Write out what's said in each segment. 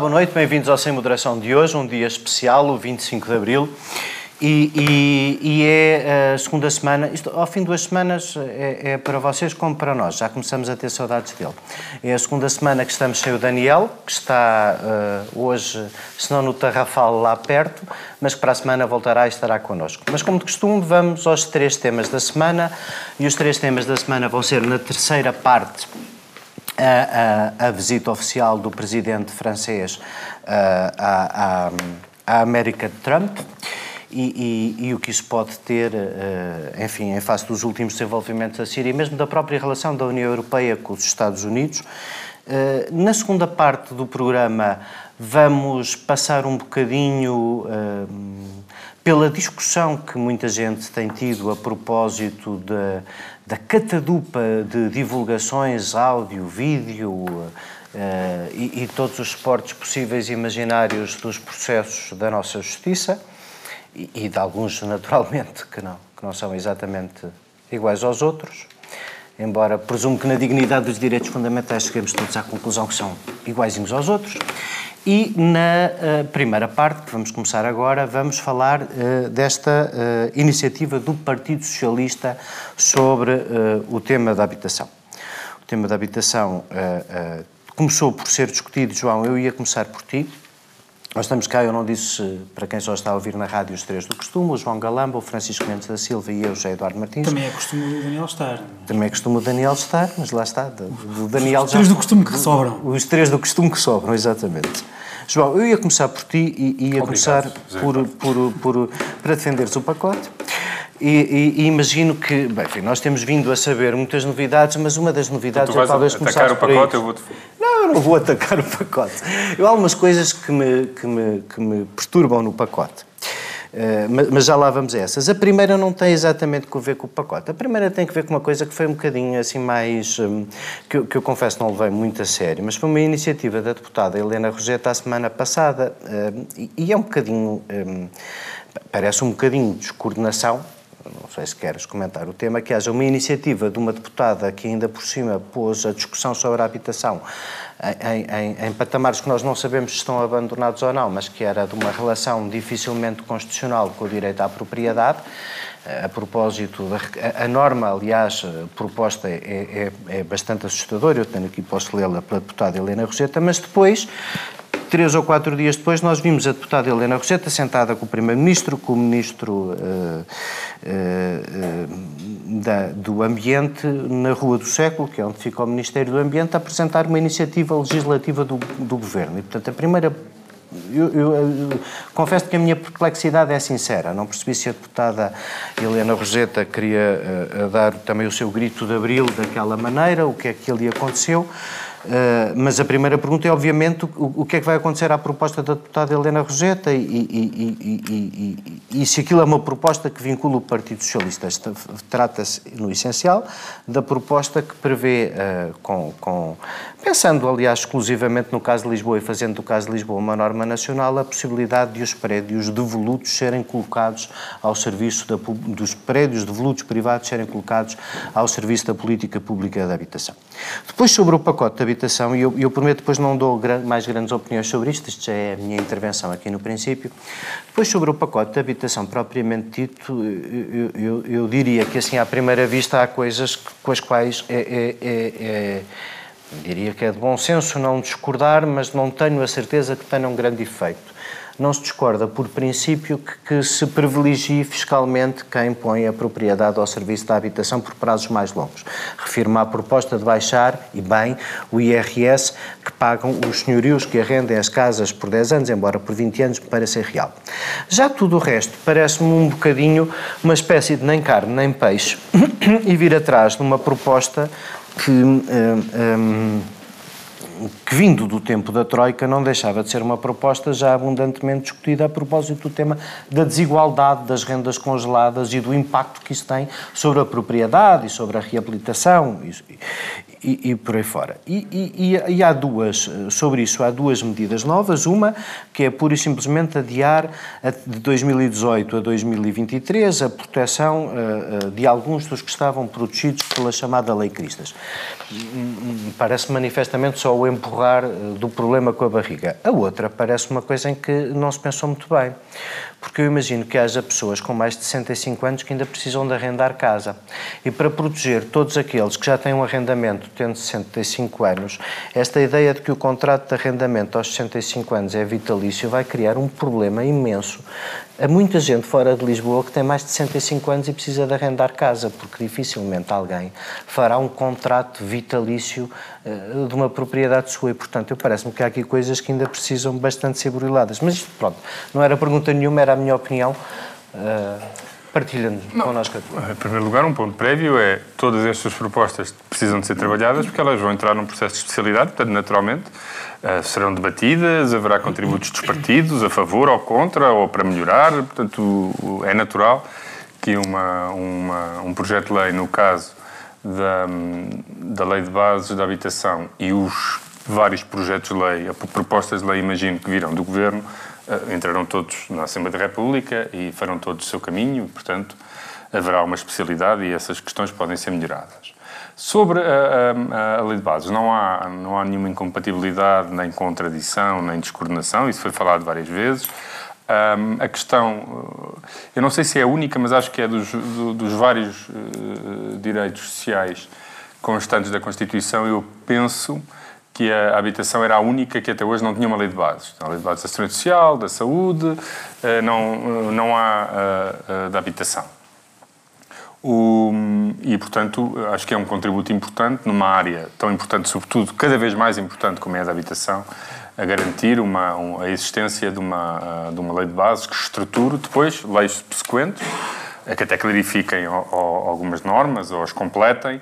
boa noite, bem-vindos ao Sem Moderação de hoje, um dia especial, o 25 de Abril. E, e, e, é a segunda semana, isto, ao fim de duas semanas é, é, para vocês como para nós, já começamos a ter saudades dele. É a segunda semana que estamos sem o Daniel, que está uh, hoje, se não no Tarrafal, lá perto, mas que para a semana voltará e estará connosco. Mas como de costume, vamos aos três temas da semana, e os três temas da semana vão ser na terceira parte a, a, a visita oficial do presidente francês uh, à, América de Trump e, e, e, o que isso pode ter, uh, enfim, em face dos últimos desenvolvimentos da Síria e mesmo da própria relação da União Europeia com os Estados Unidos. Uh, na segunda parte do programa, vamos passar um bocadinho pela discussão que muita gente tem tido a propósito da, da catadupa de divulgações, áudio, vídeo. Uh, e, e, todos os suportes possíveis e imaginários dos processos da nossa justiça e, e de alguns, naturalmente, que não, que não são exatamente iguais aos outros, embora presumo que na dignidade dos direitos fundamentais cheguemos todos à conclusão que são iguaizinhos aos outros. E na uh, primeira parte, vamos começar agora, vamos falar uh, desta uh, iniciativa do Partido Socialista sobre o tema da habitação. O tema da habitação começou por ser discutido, João, eu ia começar por ti, nós estamos cá, eu não disse, para quem só está a ouvir na rádio, os três do costume, o João Galamba, o Francisco Mendes da Silva e eu, José Eduardo Martins. Também é costume o Daniel estar. É? Também é costume o Daniel estar, mas lá está. O Daniel os três já... do costume que sobram. Os três do costume que sobram, exatamente. João, eu ia começar por ti e ia Obrigado, começar por, por, por, para defenderes o pacote. E, e, e, imagino que, bem, enfim, nós temos vindo a saber muitas novidades, mas uma das novidades tu é talvez começar atacar o pacote, eu vou. Não, vou atacar o pacote. Eu, há algumas coisas que me, que me, que me perturbam no pacote. Uh, mas, mas, já lá vamos a essas. A primeira não tem exatamente a ver com o pacote. A primeira tem que ver com uma coisa que foi um bocadinho assim mais. Um, que, eu, que, eu confesso não levei muito a sério, mas foi uma iniciativa da deputada Helena Roseta a semana passada uh, e, e, é um bocadinho. Um, parece um bocadinho de descoordenação não sei se queres comentar o tema, que haja uma iniciativa de uma deputada que ainda por cima pôs a discussão sobre a habitação em, em, em, patamares que nós não sabemos se estão abandonados ou não, mas que era de uma relação dificilmente constitucional com o direito à propriedade. A propósito, da, a, norma, aliás, proposta é, é, é bastante assustadora, eu tenho aqui, posso lê-la pela deputada Helena Roseta, mas depois Três ou quatro dias depois, nós vimos a deputada Helena Roseta sentada com o Primeiro-Ministro, com o Ministro uh, uh, uh, da, do Ambiente na Rua do Século, que é onde fica o Ministério do Ambiente, a apresentar uma iniciativa legislativa do, do Governo. E, portanto, a primeira eu, eu, eu, confesso que a minha perplexidade é sincera. Não percebi se a deputada Helena Roseta queria uh, dar também o seu grito de abril daquela maneira, o que é que ali aconteceu. Uh, mas a primeira pergunta é, obviamente, o, o, que é que vai acontecer à proposta da deputada Helena Roseta e, e, e, e, se aquilo é uma proposta que vincula o Partido Socialista. Trata-se, no essencial, da proposta que prevê, uh, com, com, pensando, aliás, exclusivamente no caso de Lisboa e fazendo do caso de Lisboa uma norma nacional, a possibilidade de os prédios devolutos serem colocados ao serviço da, dos prédios devolutos privados serem colocados ao serviço da política pública de habitação. Depois, sobre o pacote de habitação, e eu, eu, prometo depois não dou mais grandes opiniões sobre isto, isto já é a minha intervenção aqui no princípio. Depois, sobre o pacote de habitação propriamente dito, eu, eu, eu diria que, assim, à primeira vista, há coisas com as quais é, é, é, é diria que é de bom senso não discordar, mas não tenho a certeza que tenha um grande efeito não se discorda por princípio que, que, se privilegie fiscalmente quem põe a propriedade ao serviço da habitação por prazos mais longos. Refirmo à proposta de baixar, e bem, o IRS que pagam os senhorios que arrendem as casas por 10 anos, embora por 20 anos, para ser real. Já tudo o resto parece-me um bocadinho uma espécie de nem carne nem peixe e vir atrás de uma proposta que. Um, um, que vindo do tempo da Troika não deixava de ser uma proposta já abundantemente discutida a propósito do tema da desigualdade das rendas congeladas e do impacto que isso tem sobre a propriedade e sobre a reabilitação. E por aí fora. E, e, e, há duas, sobre isso, há duas medidas novas. Uma, que é pura e simplesmente adiar de 2018 a 2023 a proteção uh, de alguns dos que estavam protegidos pela chamada Lei Cristas. Parece manifestamente só o empurrar do problema com a barriga. A outra parece uma coisa em que não se pensou muito bem porque eu imagino que haja pessoas com mais de 65 anos que ainda precisam de arrendar casa. E para proteger todos aqueles que já têm um arrendamento tendo 65 anos, esta ideia de que o contrato de arrendamento aos 65 anos é vitalício vai criar um problema imenso Há muita gente fora de Lisboa que tem mais de 65 anos e precisa de arrendar casa, porque dificilmente alguém fará um contrato vitalício uh, de uma propriedade sua. E, portanto, parece-me que há aqui coisas que ainda precisam bastante ser buriladas. Mas pronto, não era pergunta nenhuma, era a minha opinião. Uh, Partilha-nos connosco. Em primeiro lugar, um ponto prévio é todas estas propostas precisam de ser trabalhadas porque elas vão entrar num processo de especialidade, portanto, naturalmente, uh, serão debatidas, haverá contributos dos partidos a favor ou contra ou para melhorar, portanto, é natural que uma, uma, um projeto de lei, no caso da, da Lei de Bases da Habitação e os vários projetos de lei, propostas de lei, imagino, que virão do Governo, entrarão todos na Assembleia da República e farão todos o seu caminho, portanto, haverá uma especialidade e essas questões podem ser melhoradas. Sobre a, a, a, lei de bases, não há, não há nenhuma incompatibilidade, nem contradição, nem descoordenação, isso foi falado várias vezes. Um, a questão, eh, eu não sei se é a única, mas acho que é dos, do, dos vários uh, direitos sociais constantes da Constituição, eu penso que a habitação era a única que até hoje não tinha uma lei de bases. A lei de bases da segurança social, da saúde, eh, não, eh, não há eh, da habitação. O, e, portanto, acho que é um contributo importante numa área tão importante, sobretudo, cada vez mais importante como é a da habitação, a garantir uma, a existência de uma, de uma lei de bases que estruture depois leis subsequentes, que até clarifiquem algumas normas ou as completem,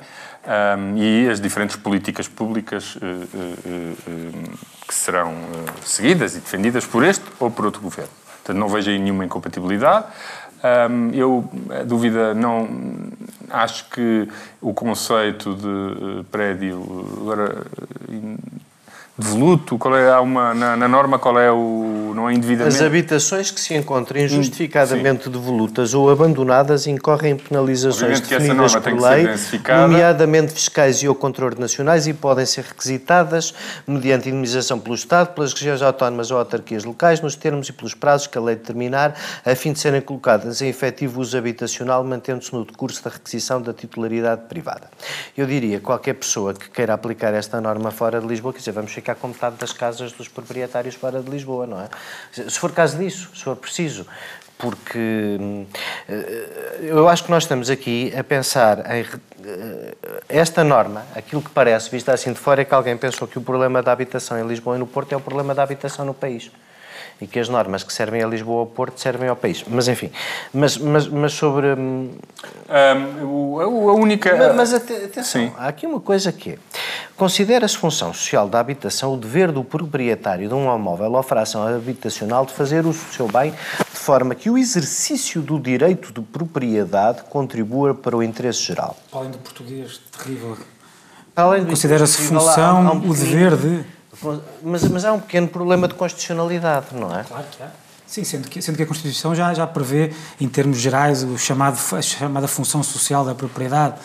um, e as diferentes políticas públicas uh, uh, uh, que serão seguidas e defendidas por este ou por outro governo. Portanto, não vejo aí nenhuma incompatibilidade. Um, eu, a dúvida, não. Acho que o conceito de prédio. Devoluto? Qual é, há uma, na, na, norma, qual é o. Não é indevidamente? As habitações que se encontrem hum, justificadamente Sim. devolutas ou abandonadas incorrem penalizações definidas por lei, nomeadamente fiscais e ou contraordenacionais, e podem ser requisitadas mediante indemnização pelo Estado, pelas regiões autónomas ou autarquias locais, nos termos e pelos prazos que a lei determinar, a fim de serem colocadas em efetivo uso habitacional, mantendo-se no decurso da requisição da titularidade privada. Eu diria, qualquer pessoa que queira aplicar esta norma fora de Lisboa, quer dizer, vamos ficar ficar com metade das casas dos proprietários fora de Lisboa, não é? Se for caso disso, se for preciso. Porque eh, eu acho que nós estamos aqui a pensar em eh, esta norma, aquilo que parece, vista assim de fora, é que alguém pensou que o problema da habitação em Lisboa e no Porto é o problema da habitação no país e que as normas que servem a Lisboa ou Porto servem ao país. Mas enfim, mas, mas, mas sobre. Um, um, a única. Mas, mas atenção, Sim. há aqui uma coisa que é. Considera-se função social da habitação o dever do proprietário de um automóvel ou fração habitacional de fazer uso do seu bem de forma que o exercício do direito de propriedade contribua para o interesse geral. Além do português terrível. Considera-se função há, há um o dever de. Mas, mas há um pequeno problema de constitucionalidade, não é? Claro que há. Sim, sendo que, sendo que a Constituição já, já prevê, em termos gerais, o chamado, a chamada função social da propriedade.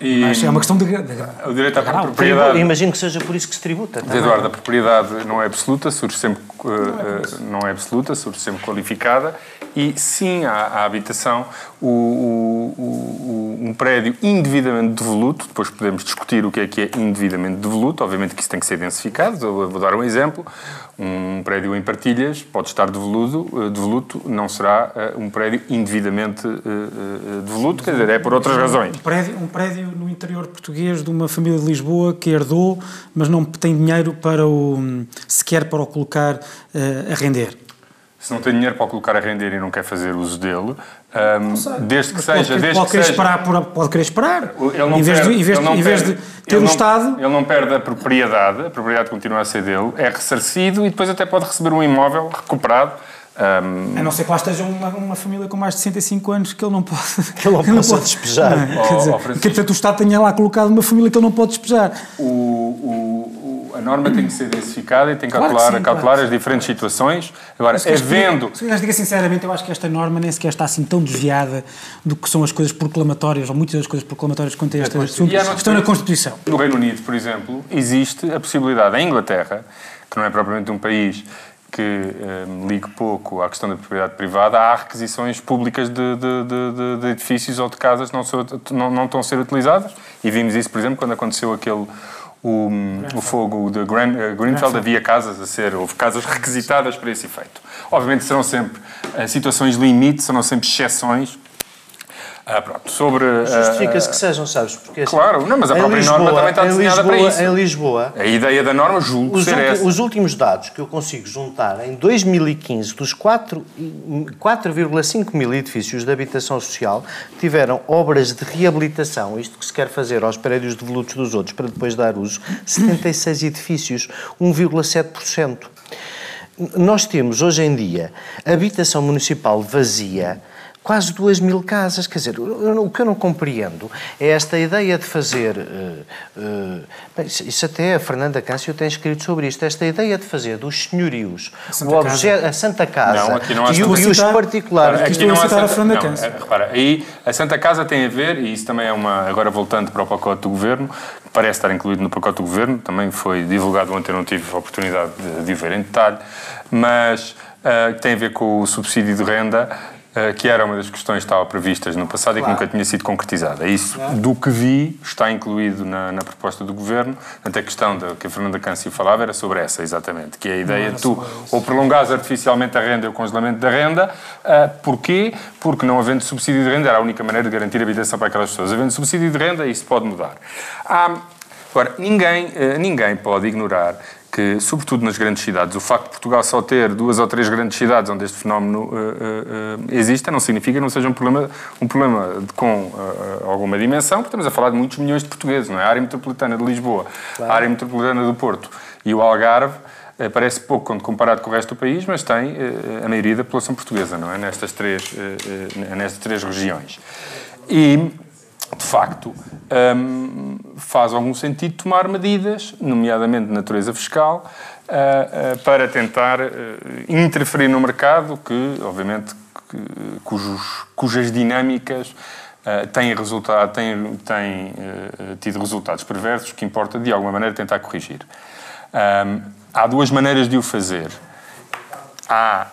E Mas é uma questão de. de o direito à propriedade. Imagino que seja por isso que se tributa. Também. Eduardo, a propriedade não é absoluta, surge sempre. Não é, uh, não é absoluta, surge sempre qualificada. E sim à, à habitação. O, o, o, um prédio indevidamente devoluto, depois podemos discutir o que é que é indevidamente devoluto, obviamente que isso tem que ser densificado, Eu vou dar um exemplo, um prédio em partilhas pode estar devoluto, eh, devoluto não será um prédio indevidamente devoluto, quer dizer, é por outras razões. Um prédio, um prédio no interior português de uma família de Lisboa que herdou, mas não tem dinheiro para o, sequer para o colocar a render se não tem dinheiro para colocar a render e não quer fazer uso dele, um, desde que seja. Pode, desde pode, que querer seja, esperar, pode querer esperar. Ele não em vez perde, de, em vez, em vez de ter o Estado. Ele não perde a propriedade, a propriedade continua a ser dele, é ressarcido e depois até pode receber um imóvel recuperado Um, a não ser que lá esteja uma, uma, família com mais de 65 anos que ele não pode. Que ele não, que possa despejar. Não, é? quer dizer, oh, que portanto o Estado tenha lá colocado uma família que ele não pode despejar. O, o, a norma tem que ser densificada e tem que claro calcular, que sim, calcular claro as diferentes situações. Agora, havendo. Mas diga sinceramente, eu acho que esta norma nem sequer está assim tão desviada do que são as coisas proclamatórias, ou muitas das coisas proclamatórias quanto a este assunto, estão na Constituição. No Reino Unido, por exemplo, existe a possibilidade, em Inglaterra, que não é propriamente um país que um, eh, ligue pouco à questão da propriedade privada, há requisições públicas de, de, de, de edifícios ou de casas que não, não, não, estão a ser utilizadas. E vimos isso, por exemplo, quando aconteceu aquele. O, o fogo de Gran, uh, Greenfield havia casas a ser, houve casas requisitadas para esse efeito. Obviamente serão sempre uh, situações limite, serão sempre exceções, ah, pronto. Sobre. Justifica-se uh, que sejam, sabes? Porque, assim, claro, não, mas a própria Lisboa, norma também está desenhada Lisboa, para isso. Em Lisboa. A ideia da norma, julgo os, ser essa. os últimos dados que eu consigo juntar, em 2015, dos 4,5 mil edifícios de habitação social tiveram obras de reabilitação, isto que se quer fazer aos prédios devolutos dos outros para depois dar uso, 76 edifícios, 1,7%. Nós temos hoje em dia habitação municipal vazia quase duas mil casas. Quer dizer, o que eu não compreendo é esta ideia de fazer. Uh, uh, isso até a Fernanda Câncio tem escrito sobre isto. Esta ideia de fazer dos senhorios o objeto, a Santa Casa não, aqui não há e, e os particulares. Aqui não há Santa, a Fernanda Câncio. É, repara, aí a Santa Casa tem a ver, e isso também é uma. Agora voltando para o pacote do governo, parece estar incluído no pacote do governo, também foi divulgado ontem, não tive a oportunidade de, de ver em detalhe, mas uh, tem a ver com o subsídio de renda eh, que era uma das questões que estava previstas no passado claro. e que nunca tinha sido concretizada. Isso, claro. do que vi, está incluído na, na proposta do Governo. Portanto, a questão da, que a Fernanda Câncio falava era sobre essa, exatamente, que é a ideia de tu ou prolongares artificialmente a renda e o congelamento da renda. Uh, porquê? Porque não havendo subsídio de renda era a única maneira de garantir a habitação para aquelas pessoas. Havendo subsídio de renda, isso pode mudar. Ah, agora, ninguém, uh, ninguém pode ignorar que, sobretudo nas grandes cidades, o facto de Portugal só ter duas ou três grandes cidades onde este fenómeno uh, uh, exista não significa que não seja um problema, um problema de, com uh, alguma dimensão, porque estamos a falar de muitos milhões de portugueses, não é? A área metropolitana de Lisboa, claro. a área metropolitana do Porto e o Algarve parece pouco quando comparado com o resto do país, mas tem a maioria da população portuguesa, não é? Nestas três, nestas três regiões. E de facto, um, faz algum sentido tomar medidas, nomeadamente de natureza fiscal, uh, uh, para tentar uh, interferir no mercado que, obviamente, que, cujos, cujas dinâmicas têm, resultado, têm, têm tido resultados perversos que importa, de alguma maneira, tentar corrigir. Um, há duas maneiras de o fazer. Há,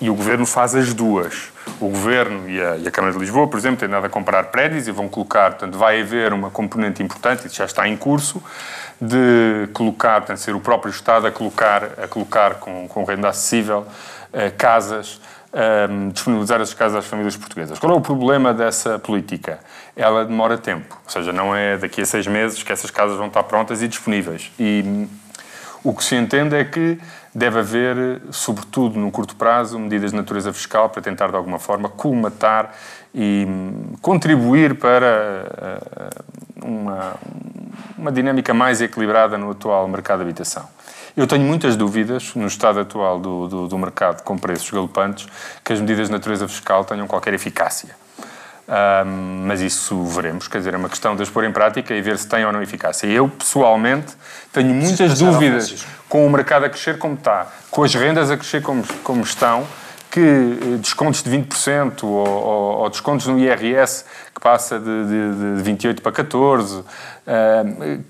e o Governo faz as duas o Governo e a, e a, Câmara de Lisboa, por exemplo, têm dado a comprar prédios e vão colocar, portanto, vai haver uma componente importante, isso já está em curso, de colocar, portanto, ser o próprio Estado a colocar, a colocar com, com renda acessível uh, casas, um, ehm, disponibilizar essas casas às famílias portuguesas. Qual é o problema dessa política? Ela demora tempo, ou seja, não é daqui a seis meses que essas casas vão estar prontas e disponíveis. E hum, o que se entende é que deve haver, sobretudo no curto prazo, medidas de natureza fiscal para tentar, de alguma forma, colmatar e hum, contribuir para eh, uma, uma dinâmica mais equilibrada no atual mercado de habitação. Eu tenho muitas dúvidas, no estado atual do, do, do mercado com preços galopantes, que as medidas de natureza fiscal tenham qualquer eficácia. Um, mas isso veremos, quer dizer, é uma questão de as pôr em prática e ver se tem ou não eficácia. Eu, pessoalmente, tenho muitas dúvidas com o mercado a crescer como está, com as rendas a crescer como, como estão, que eh, descontos de 20% ou, ou, ou, descontos no IRS que passa de, de, de 28 para 14, uh,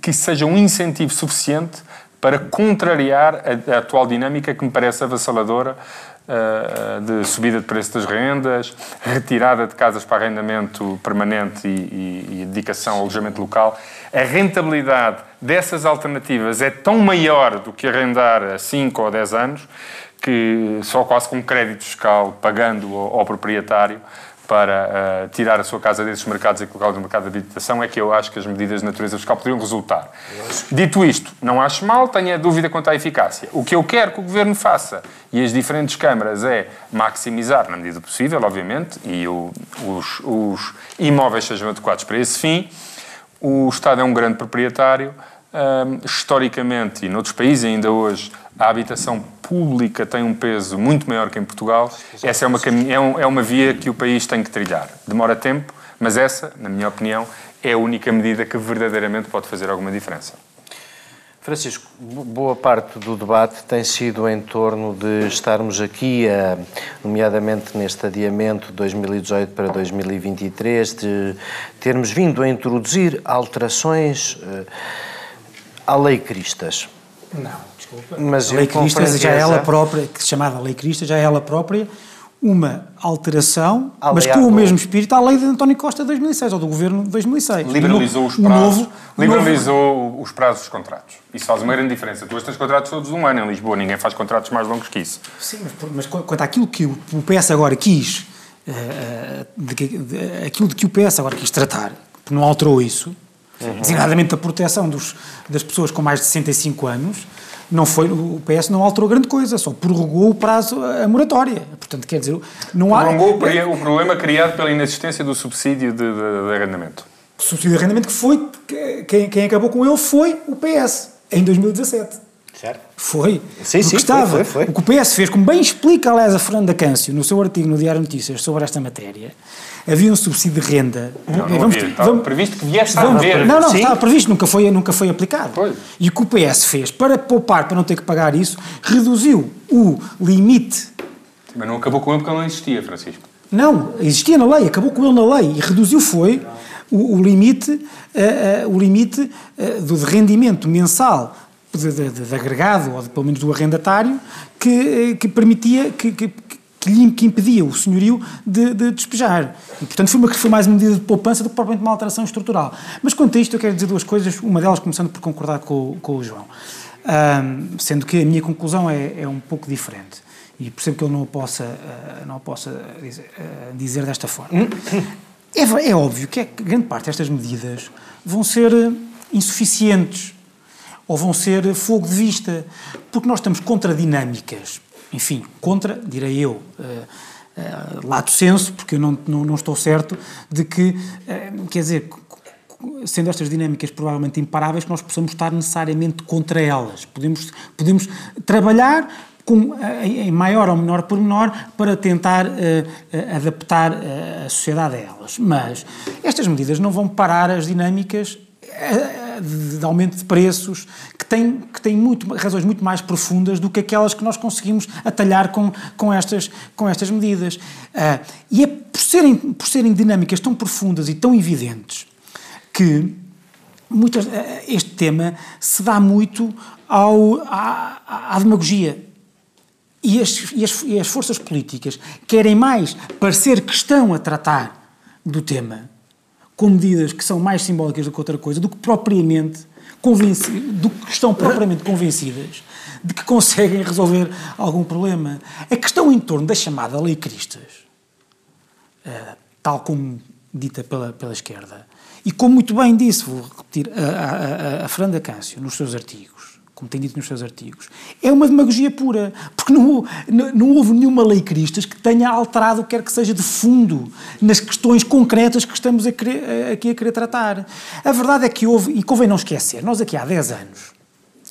que seja um incentivo suficiente para contrariar a, a atual dinâmica que me parece avassaladora de subida de preço das rendas, retirada de casas para arrendamento permanente e, e, e dedicação ao alojamento local. A rentabilidade dessas alternativas é tão maior do que arrendar a 5 ou 10 anos que só quase com crédito fiscal, pagando ao, ao proprietário, para uh, tirar a sua casa desses mercados e colocá-los no mercado de habitação, é que eu acho que as medidas de natureza fiscal poderiam resultar. Dito isto, não acho mal, tenho a dúvida quanto à eficácia. O que eu quero que o Governo faça, e as diferentes câmaras, é maximizar, na medida possível, obviamente, e o, os, os imóveis sejam adequados para esse fim. O Estado é um grande proprietário, um, historicamente, e noutros países ainda hoje, a habitação pública tem um peso muito maior que em Portugal, essa é uma, é, um, é uma via que o país tem que trilhar. Demora tempo, mas essa, na minha opinião, é a única medida que verdadeiramente pode fazer alguma diferença. Francisco, boa parte do debate tem sido em torno de estarmos aqui, a, nomeadamente neste adiamento de 2018 para 2023, de termos vindo a introduzir alterações uh, à Lei Cristas. Não, desculpa. Mas a Lei Cristas já é ela própria, chamada Lei Cristas, já é ela própria uma alteração, mas com o mesmo espírito, à lei de António Costa de 2006, ou do governo de 2006. Liberalizou os prazos, novo, liberalizou novo... os prazos dos contratos. Isso faz uma grande diferença. Tu hoje tens contratos todos um ano em Lisboa, ninguém faz contratos mais longos que isso. Sim, mas, mas quanto àquilo que o PS agora quis, uh, de, de, de, aquilo de que o PS agora quis tratar, que não alterou isso, uhum. designadamente a proteção dos, das pessoas com mais de 65 anos, não foi, o PS não alterou grande coisa, só prorrogou o prazo, a moratória. Portanto, quer dizer, não há... Prorrogou o problema criado pela inexistência do subsídio de, de, de arrendamento. O subsídio de arrendamento que foi, quem, quem acabou com ele foi o PS, em 2017. Certo. Foi. Sim, sim, estava, foi, foi, foi. O que o PS fez, como bem explica, aliás, a Fernanda Câncio, no seu artigo no Diário Notícias sobre esta matéria, havia um subsídio de renda. Não, não vamos, havia, estava vamos, previsto que viesse a haver. Não, não, Sim. estava previsto, nunca foi, nunca foi aplicado. Pois. E o que o PS fez, para poupar, para não ter que pagar isso, reduziu o limite. Mas não acabou com ele porque ele não existia, Francisco. Não, existia na lei, acabou com ele na lei e reduziu foi o, o limite, uh, uh, o limite uh, do rendimento mensal de, de, de, agregado, ou de, pelo menos do arrendatário, que, que permitia, que, que, que, lhe, que impedia o senhorio de, de, despejar. E, portanto, foi, uma, foi mais uma medida de poupança do que propriamente uma alteração estrutural. Mas quanto a isto, eu quero dizer duas coisas, uma delas começando por concordar com, com o João. Um, sendo que a minha conclusão é, é, um pouco diferente. E percebo que ele não a possa, uh, não a possa dizer, uh, dizer desta forma. É, é, óbvio que é, grande parte destas medidas vão ser insuficientes ou vão ser fogo de vista, porque nós estamos contra dinâmicas enfim, contra, direi eu, uh, uh, lato senso, porque eu não, não, não, estou certo de que, uh, quer dizer, sendo estas dinâmicas provavelmente imparáveis, nós possamos estar necessariamente contra elas. Podemos, podemos trabalhar com, em maior ou menor pormenor para tentar uh, adaptar a sociedade a elas. Mas estas medidas não vão parar as dinâmicas de aumento de preços que têm, que têm muito, razões muito mais profundas do que aquelas que nós conseguimos atalhar com, com, estas, com estas medidas. Uh, e é por serem, por serem dinâmicas tão profundas e tão evidentes que muitas, uh, este tema se dá muito ao, à, à demagogia. E as, e, as, e as forças políticas querem mais parecer que estão a tratar do tema com medidas que são mais simbólicas do que outra coisa, do que propriamente do que estão propriamente convencidas de que conseguem resolver algum problema. A questão em torno da chamada Lei Cristas, uh, tal como dita pela, pela esquerda, e como muito bem disse, vou repetir, a, a, a Fernanda Câncio nos seus artigos, como tem dito nos seus artigos, é uma demagogia pura, porque não, não, não, houve nenhuma lei Cristas que tenha alterado o que quer que seja de fundo nas questões concretas que estamos a querer, aqui a querer tratar. A verdade é que houve, e convém não esquecer, nós aqui há 10 anos,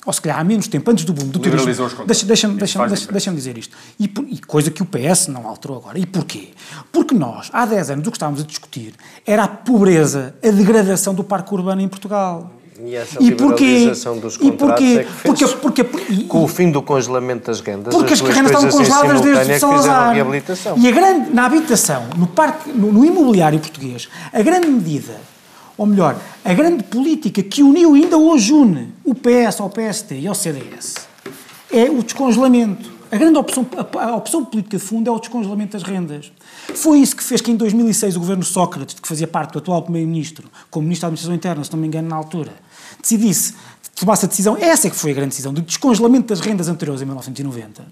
ou se calhar há menos tempo, antes do boom do turismo. Deixa-me deixa deixa deixa deixa dizer isto. E, por, e, coisa que o PS não alterou agora. E porquê? Porque nós, há 10 anos, o que estávamos a discutir era a pobreza, a degradação do parque urbano em Portugal. E essa e liberalização dos contratos e é que fez, porque, porque, com o fim do congelamento das rendas, porque as, as rendas estavam congeladas desde o Salazar. E a grande, na habitação, no, parque, no, no imobiliário português, a grande medida, ou melhor, a grande política que uniu ainda hoje une o PS ao PST e ao CDS, é o descongelamento. A grande opção, a, opção política de fundo é o descongelamento das rendas. Foi isso que fez que em 2006 o governo Sócrates, que fazia parte do atual primeiro-ministro, como ministro da Administração Interna, se não me engano, na altura, decidisse, tomasse a decisão, essa é que foi a grande decisão, do descongelamento das rendas anteriores em 1990.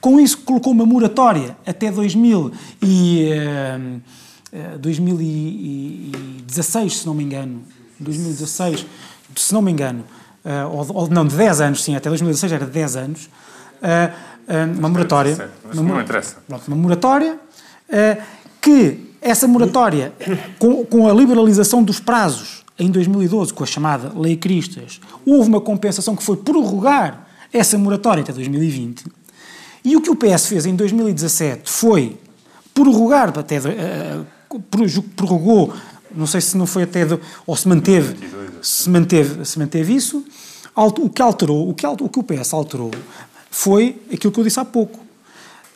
Com isso, colocou uma moratória até 2000 e, uh, 2016, se não me engano, 2016, se não me engano, uh, ou, ou, não, de 10 anos, sim, até 2016 era de 10 anos, uh, uma moratória. Mas não interessa. Pronto, uma moratória que essa moratória, com, com a liberalização dos prazos em 2012, com a chamada Lei Cristas, houve uma compensação que foi prorrogar essa moratória até 2020, E o que o PS fez em 2017 foi prorrogar, até uh, prorrogou, não sei se não foi até, ou se manteve, se manteve, se manteve isso. O que alterou, o que, o que o PS alterou foi aquilo que eu disse há pouco.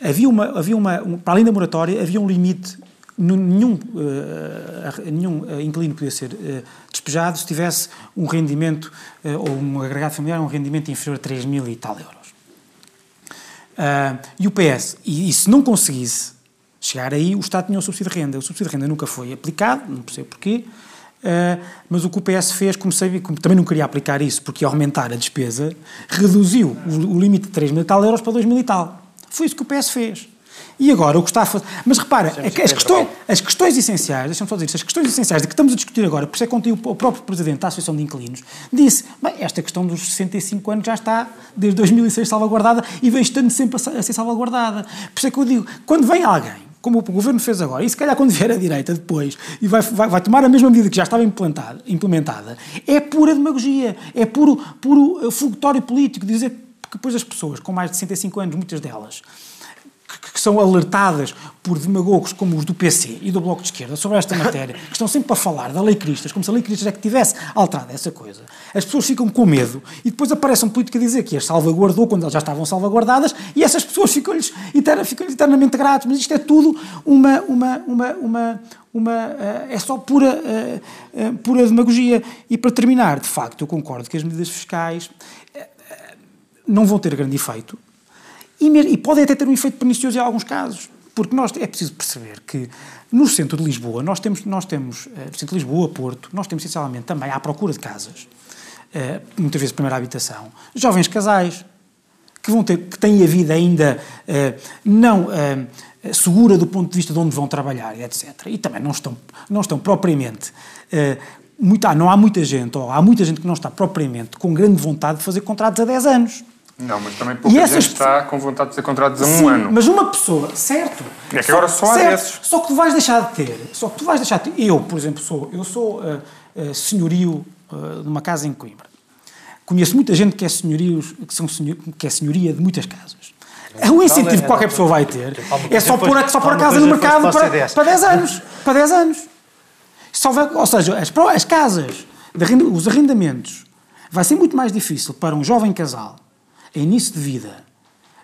Havia uma, havia uma, um, para além da moratória, havia um limite nenhum, uh, nenhum uh, inquilino podia ser uh, despejado se tivesse um rendimento, ou um agregado familiar, um rendimento inferior a 3 mil e tal euros. e o PS, e, e, se não conseguisse chegar aí, o Estado tinha o subsídio de renda. O subsídio de renda nunca foi aplicado, não percebo porquê, mas o que o PS fez, como, também não queria aplicar isso porque ia aumentar a despesa, reduziu o, o limite de 3 mil e tal euros para 2 mil e tal. Foi isso que o PS fez. E agora o que está a fazer. Mas repara, é as questões, as questões essenciais, deixa-me só dizer as questões essenciais de que estamos a discutir agora, por isso é que o próprio Presidente da Associação de Inquilinos disse: bem, esta questão dos 65 anos já está desde 2006 salvaguardada e vem estando sempre a ser salvaguardada. Por isso é que eu digo: quando vem alguém como o governo fez agora, e se calhar quando vier a direita depois e vai, vai, vai, tomar a mesma medida que já estava implementada, implementada é pura demagogia, é puro, puro eh, fulgutório político, dizer que depois as pessoas com mais de 65 anos, muitas delas, que, são alertadas por demagogos como os do PC e do Bloco de Esquerda sobre esta matéria, que estão sempre a falar da Lei Cristas, como se a Lei Cristas é que tivesse alterado essa coisa. As pessoas ficam com medo e depois aparece um político a dizer que as salvaguardou quando elas já estavam salvaguardadas e essas pessoas ficam-lhes ficam eternamente gratos. Mas isto é tudo uma. uma, uma, uma uma, uh, é só pura, uh, uh, pura demagogia. E para terminar, de facto, eu concordo que as medidas fiscais não vão ter grande efeito, e, e podem até ter um efeito pernicioso em alguns casos, porque nós, é preciso perceber que no centro de Lisboa, nós temos, nós temos uh, centro de Lisboa, Porto, nós temos essencialmente também à procura de casas, uh, muitas vezes primeira habitação, jovens casais, que, vão ter, que têm a vida ainda uh, não segura do ponto de vista de onde vão trabalhar, etc. E também não estão, não estão propriamente. Muita, não há muita gente, ou há muita gente que não está propriamente com grande vontade de fazer contratos a 10 anos. Não, mas também pouca gente está com vontade de ter contratos a um Sim, ano. mas uma pessoa, certo. É que agora só há desses. Só que tu vais deixar de ter, só que tu vais deixar de ter. Eu, por exemplo, sou, eu sou uh, uh, senhorio uh, de uma casa em Coimbra. Conheço muita gente que é, senhorios, que, são senhor, que é senhoria de muitas casas. É um incentivo que qualquer pessoa vai ter é só pôr, a, só pôr a casa no mercado para, para 10 anos. Para 10 anos. Só vai, ou seja, as, as casas, os arrendamentos, vai ser muito mais difícil para um jovem casal é início de vida,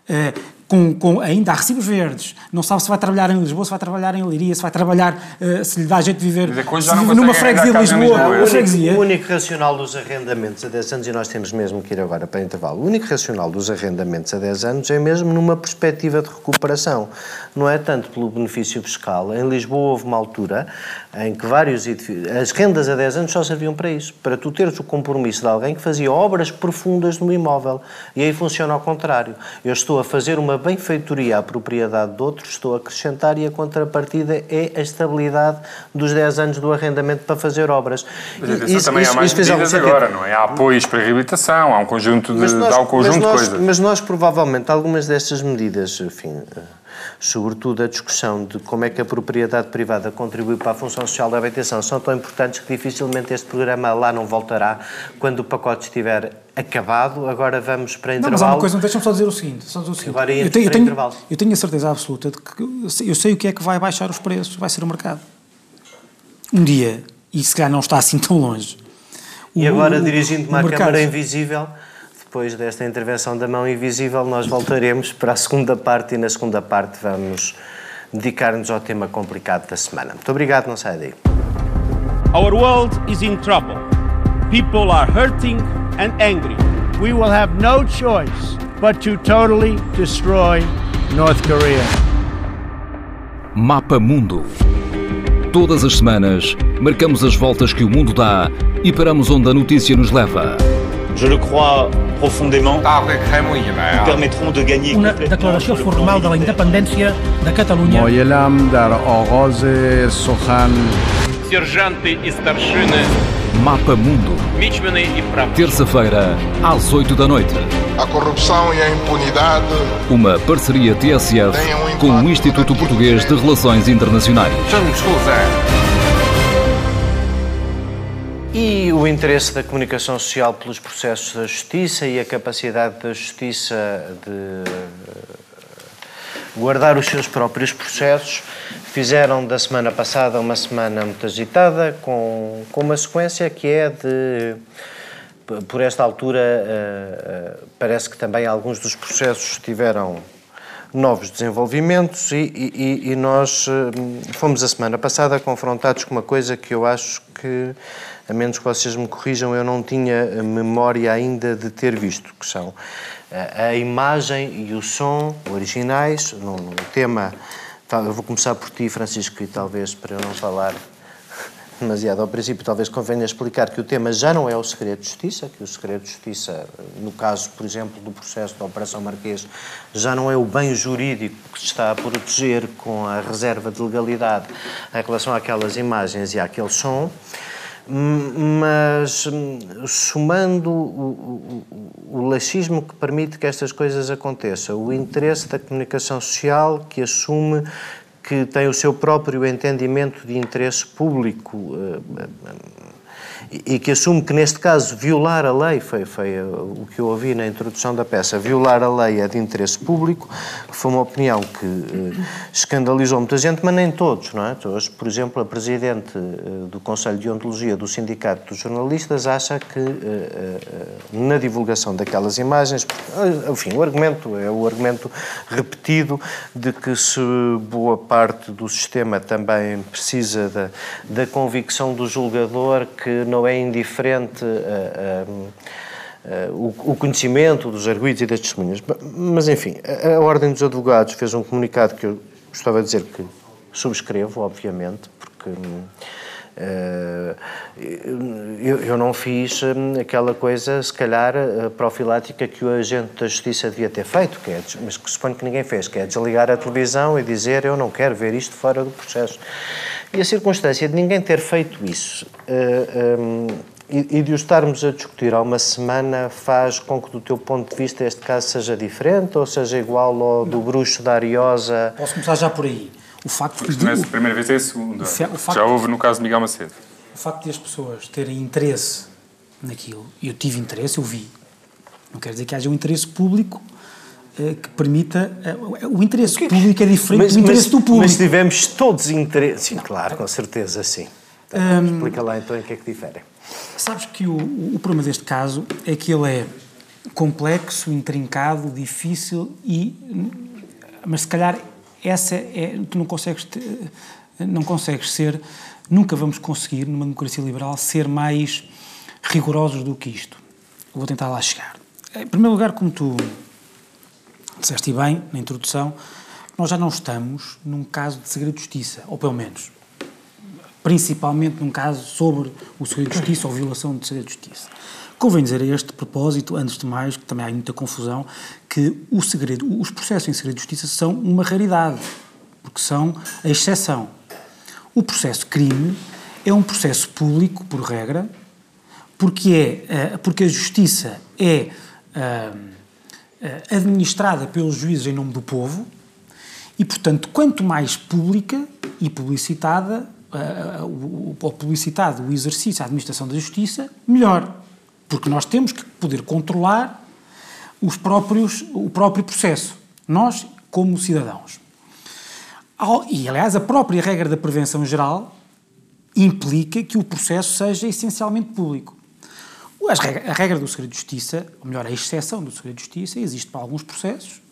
uh, com, com, ainda há recibos verdes, não sabe se vai trabalhar em Lisboa, se vai trabalhar em Leiria, se vai trabalhar, uh, se lhe dá jeito de viver, se vive numa freguesia de Lisboa. Lisboa. O, freguesia. o único racional dos arrendamentos a 10 anos, e nós temos mesmo que ir agora para intervalo, o único racional dos arrendamentos a 10 anos é mesmo numa perspectiva de recuperação. Não é tanto pelo benefício fiscal. Em Lisboa houve uma altura em que vários edifícios, as rendas a 10 anos só serviam para isso, para tu teres o compromisso de alguém que fazia obras profundas no imóvel. E aí funciona ao contrário. Eu estou a fazer uma benfeitoria à propriedade de outro, estou a acrescentar e a contrapartida é a estabilidade dos 10 anos do arrendamento para fazer obras. Mas atenção, isso, também isso, há mais medidas agora, não é? Há apoios para a reabilitação, há um conjunto de, nós, há um conjunto nós, de coisas. Mas nós, provavelmente, algumas destas medidas, enfim sobretudo a discussão de como é que a propriedade privada contribui para a função social da habitação, são tão importantes que dificilmente este programa lá não voltará quando o pacote estiver acabado. Agora vamos para intervalo. Não, mas há uma coisa, deixa-me só dizer o seguinte. Só dizer o seguinte. Eu, tenho, eu, tenho, eu tenho a certeza absoluta de que eu sei o que é que vai baixar os preços, vai ser o mercado. Um dia, e se calhar não está assim tão longe. E agora, dirigindo-me à Câmara Invisível, depois desta intervenção da mão invisível, nós voltaremos para a segunda parte e na segunda parte vamos dedicar-nos ao tema complicado da semana. Muito obrigado, não sai daí. Our world is in trouble. People are hurting and angry. We will have no choice but to totally destroy North Korea. Mapa Mundo. Todas as semanas, marcamos as voltas que o mundo dá e paramos onde a notícia nos leva Je le crois profondément, permettront de gagner Una declaració formal de la independència de Catalunya. Moyelam dar ogoze sohan. Сержанты и старшины. Mapa Mundo. Terça-feira, às 8 da noite. A corrupção e a impunidade. Uma parceria TSF um com o Instituto Português de Relações Internacionais. e o interesse da comunicação social pelos processos da justiça e a capacidade da justiça de guardar os seus próprios processos. Fizeram da semana passada uma semana muito agitada, com, com uma sequência que é de. Por esta altura, uh, uh, parece que também alguns dos processos tiveram novos desenvolvimentos e, e, e nós fomos a semana passada confrontados com uma coisa que eu acho que, a menos que vocês me corrijam, eu não tinha memória ainda de ter visto, que são a imagem e o som originais, no tema. Eu vou começar por ti, Francisco, e talvez para eu não falar demasiado ao princípio, talvez convenha explicar que o tema já não é o segredo de justiça, que o segredo de justiça, no caso, por exemplo, do processo da Operação Marquês, já não é o bem jurídico que se está a proteger com a reserva de legalidade em relação àquelas imagens e àquele som. Mas hum, somando o, o, o laxismo que permite que estas coisas aconteçam, o interesse da comunicação social que assume que tem o seu próprio entendimento de interesse público eh, e que assume que, neste caso, violar a lei, foi, foi o que eu ouvi na introdução da peça, violar a lei é de interesse público, que foi uma opinião que eh, escandalizou muita gente, mas nem todos, não é? Hoje, por exemplo, a Presidente eh, do Conselho de Ontologia do Sindicato dos Jornalistas acha que, eh, eh, na divulgação daquelas imagens, eh, enfim, o argumento é o argumento repetido de que se boa parte do sistema também precisa da, da convicção do julgador que não é indiferente a, a, a, o, conhecimento dos arguídos e das testemunhas. Mas, enfim, a, Ordem dos Advogados fez um comunicado que eu gostava de dizer que subscrevo, obviamente, porque. Uh, eu, eu, não fiz hum, aquela coisa, se calhar, profilática que o agente da justiça devia ter feito, que é, mas que suponho que ninguém fez, que é desligar a televisão e dizer eu não quero ver isto fora do processo. E a circunstância de ninguém ter feito isso eh, um, ehm, e, de o estarmos a discutir há uma semana faz com que, do teu ponto de vista, este caso seja diferente ou seja igual ao do bruxo da Ariosa? Posso começar já por aí. O facto de. Não é a primeira vez, é a segunda. O facto já houve no caso de Miguel Macedo. O facto de as pessoas terem interesse naquilo, e eu tive interesse, eu vi. Não quer dizer que haja um interesse público eh, que permita. Eh, o interesse público é diferente mas, do interesse mas, do público. Mas tivemos todos interesse. Sim, claro, com certeza, sim. Então, um, explica lá então em que é que difere. Sabes que o, o problema deste caso é que ele é complexo, intrincado, difícil e. Mas se calhar essa é. Tu não consegues. Não consegues ser. Nunca vamos conseguir, numa democracia liberal, ser mais rigorosos do que isto. vou tentar lá chegar. Em primeiro lugar, como tu disseste bem na introdução, nós já não estamos num caso de segredo de justiça, ou pelo menos, principalmente num caso sobre o segredo de justiça ou violação de segredo de justiça. Convém dizer a este propósito, antes de mais, que também há muita confusão, que o segredo, os processos em segredo de justiça são uma raridade, porque são a exceção. O processo crime é um processo público, por regra, porque, é, eh, porque a justiça é uh, eh, administrada pelos juízes em nome do povo e, portanto, quanto mais pública e publicitada, ou publicitado o exercício, a administração da justiça, melhor. Porque nós temos que poder controlar os próprios, o próprio processo, nós como cidadãos. E, aliás, a própria regra da prevenção geral implica que o processo seja essencialmente público. A regra do segredo de justiça, ou melhor, a exceção do segredo de justiça, existe para alguns processos,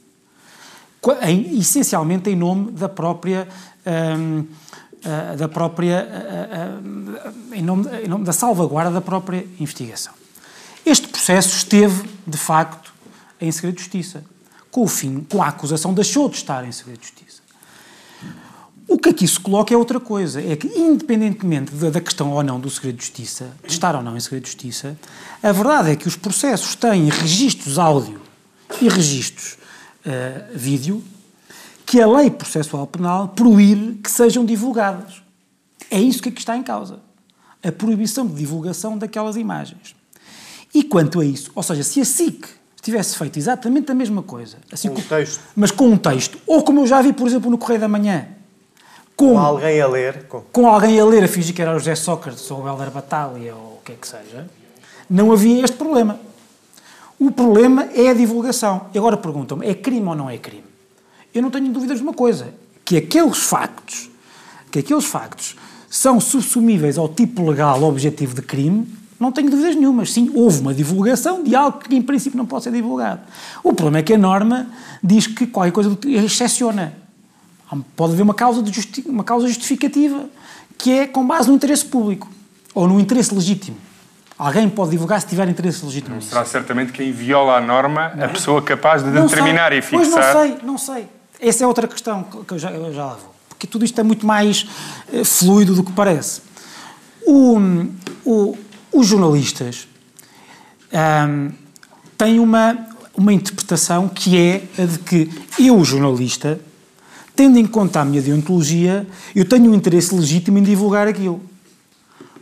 em, essencialmente em nome da própria. Um, uh, da própria. Uh, uh, em, nome, em nome da salvaguarda da própria investigação. Este processo esteve, de facto, em segredo de justiça, com o fim, com a acusação, deixou de estar em segredo de justiça. O que aqui se coloca é outra coisa, é que independentemente da, questão ou não do segredo de justiça, de estar ou não em segredo de justiça, a verdade é que os processos têm registros áudio e registros uh, vídeo que a lei processual penal proíbe que sejam divulgadas. É isso que aqui está em causa. A proibição de divulgação daquelas imagens. E quanto a isso, ou seja, se a SIC tivesse feito exatamente a mesma coisa, assim com um texto. mas com um texto, ou como eu já vi, por exemplo, no Correio da Manhã, com, com alguém a ler. Com... com... alguém a ler, a fingir que era o José Sócrates ou o Helder Batalha ou o que é que seja, não havia este problema. O problema é a divulgação. E agora perguntam-me, é crime ou não é crime? eu não tenho dúvidas de uma coisa, que aqueles factos, que aqueles factos são subsumíveis ao tipo legal objetivo de crime, não tenho dúvidas nenhumas. Sim, houve uma divulgação de algo que em princípio não pode ser divulgado. O problema é que a norma diz que qualquer coisa excepciona. Pode haver uma causa, justi uma causa justificativa, que é com base no interesse público ou no interesse legítimo. Alguém pode divulgar se tiver interesse legítimo. Não será certamente quem viola a norma a pessoa capaz de não determinar sei. e fixar. Pois não sei, não sei. Essa é outra questão que eu já, eu já lá vou. Porque tudo isto é muito mais uh, fluido do que parece. O, o, os jornalistas um, têm uma, uma interpretação que é a de que eu, jornalista, tendo em conta a minha deontologia, eu tenho um interesse legítimo em divulgar aquilo.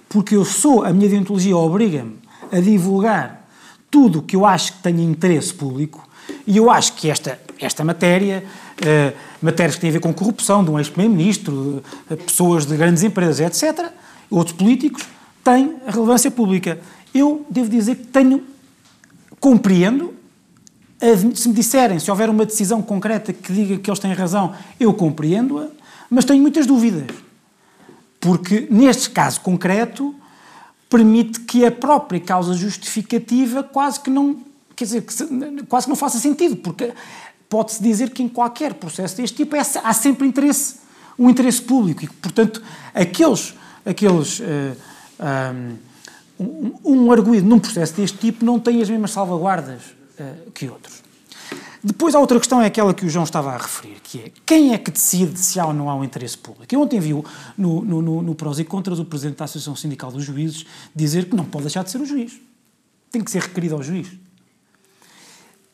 Porque eu sou, a minha deontologia obriga-me a divulgar tudo o que eu acho que tenha interesse público e eu acho que esta, esta matéria, uh, matérias que têm a ver com corrupção de um ex-primeiro-ministro, uh, pessoas de grandes empresas, etc., outros políticos, têm relevância pública. Eu devo dizer que tenho, compreendo, se me disserem, se houver uma decisão concreta que diga que eles têm razão, eu compreendo-a, mas tenho muitas dúvidas. Porque, neste caso concreto, permite que a própria causa justificativa quase que não, quer dizer, que quase que não faça sentido, porque pode-se dizer que em qualquer processo deste tipo é, há sempre interesse, um interesse público, e portanto, aqueles, aqueles uh, um, um arguído num processo deste tipo não tem as mesmas salvaguardas uh, que outros. Depois, a outra questão é aquela que o João estava a referir, que é quem é que decide se há ou não há um interesse público? Eu ontem vi no, no, no, no prós e contras o Presidente da Associação Sindical dos Juízes dizer que não pode deixar de ser o juiz. Tem que ser requerido ao juiz.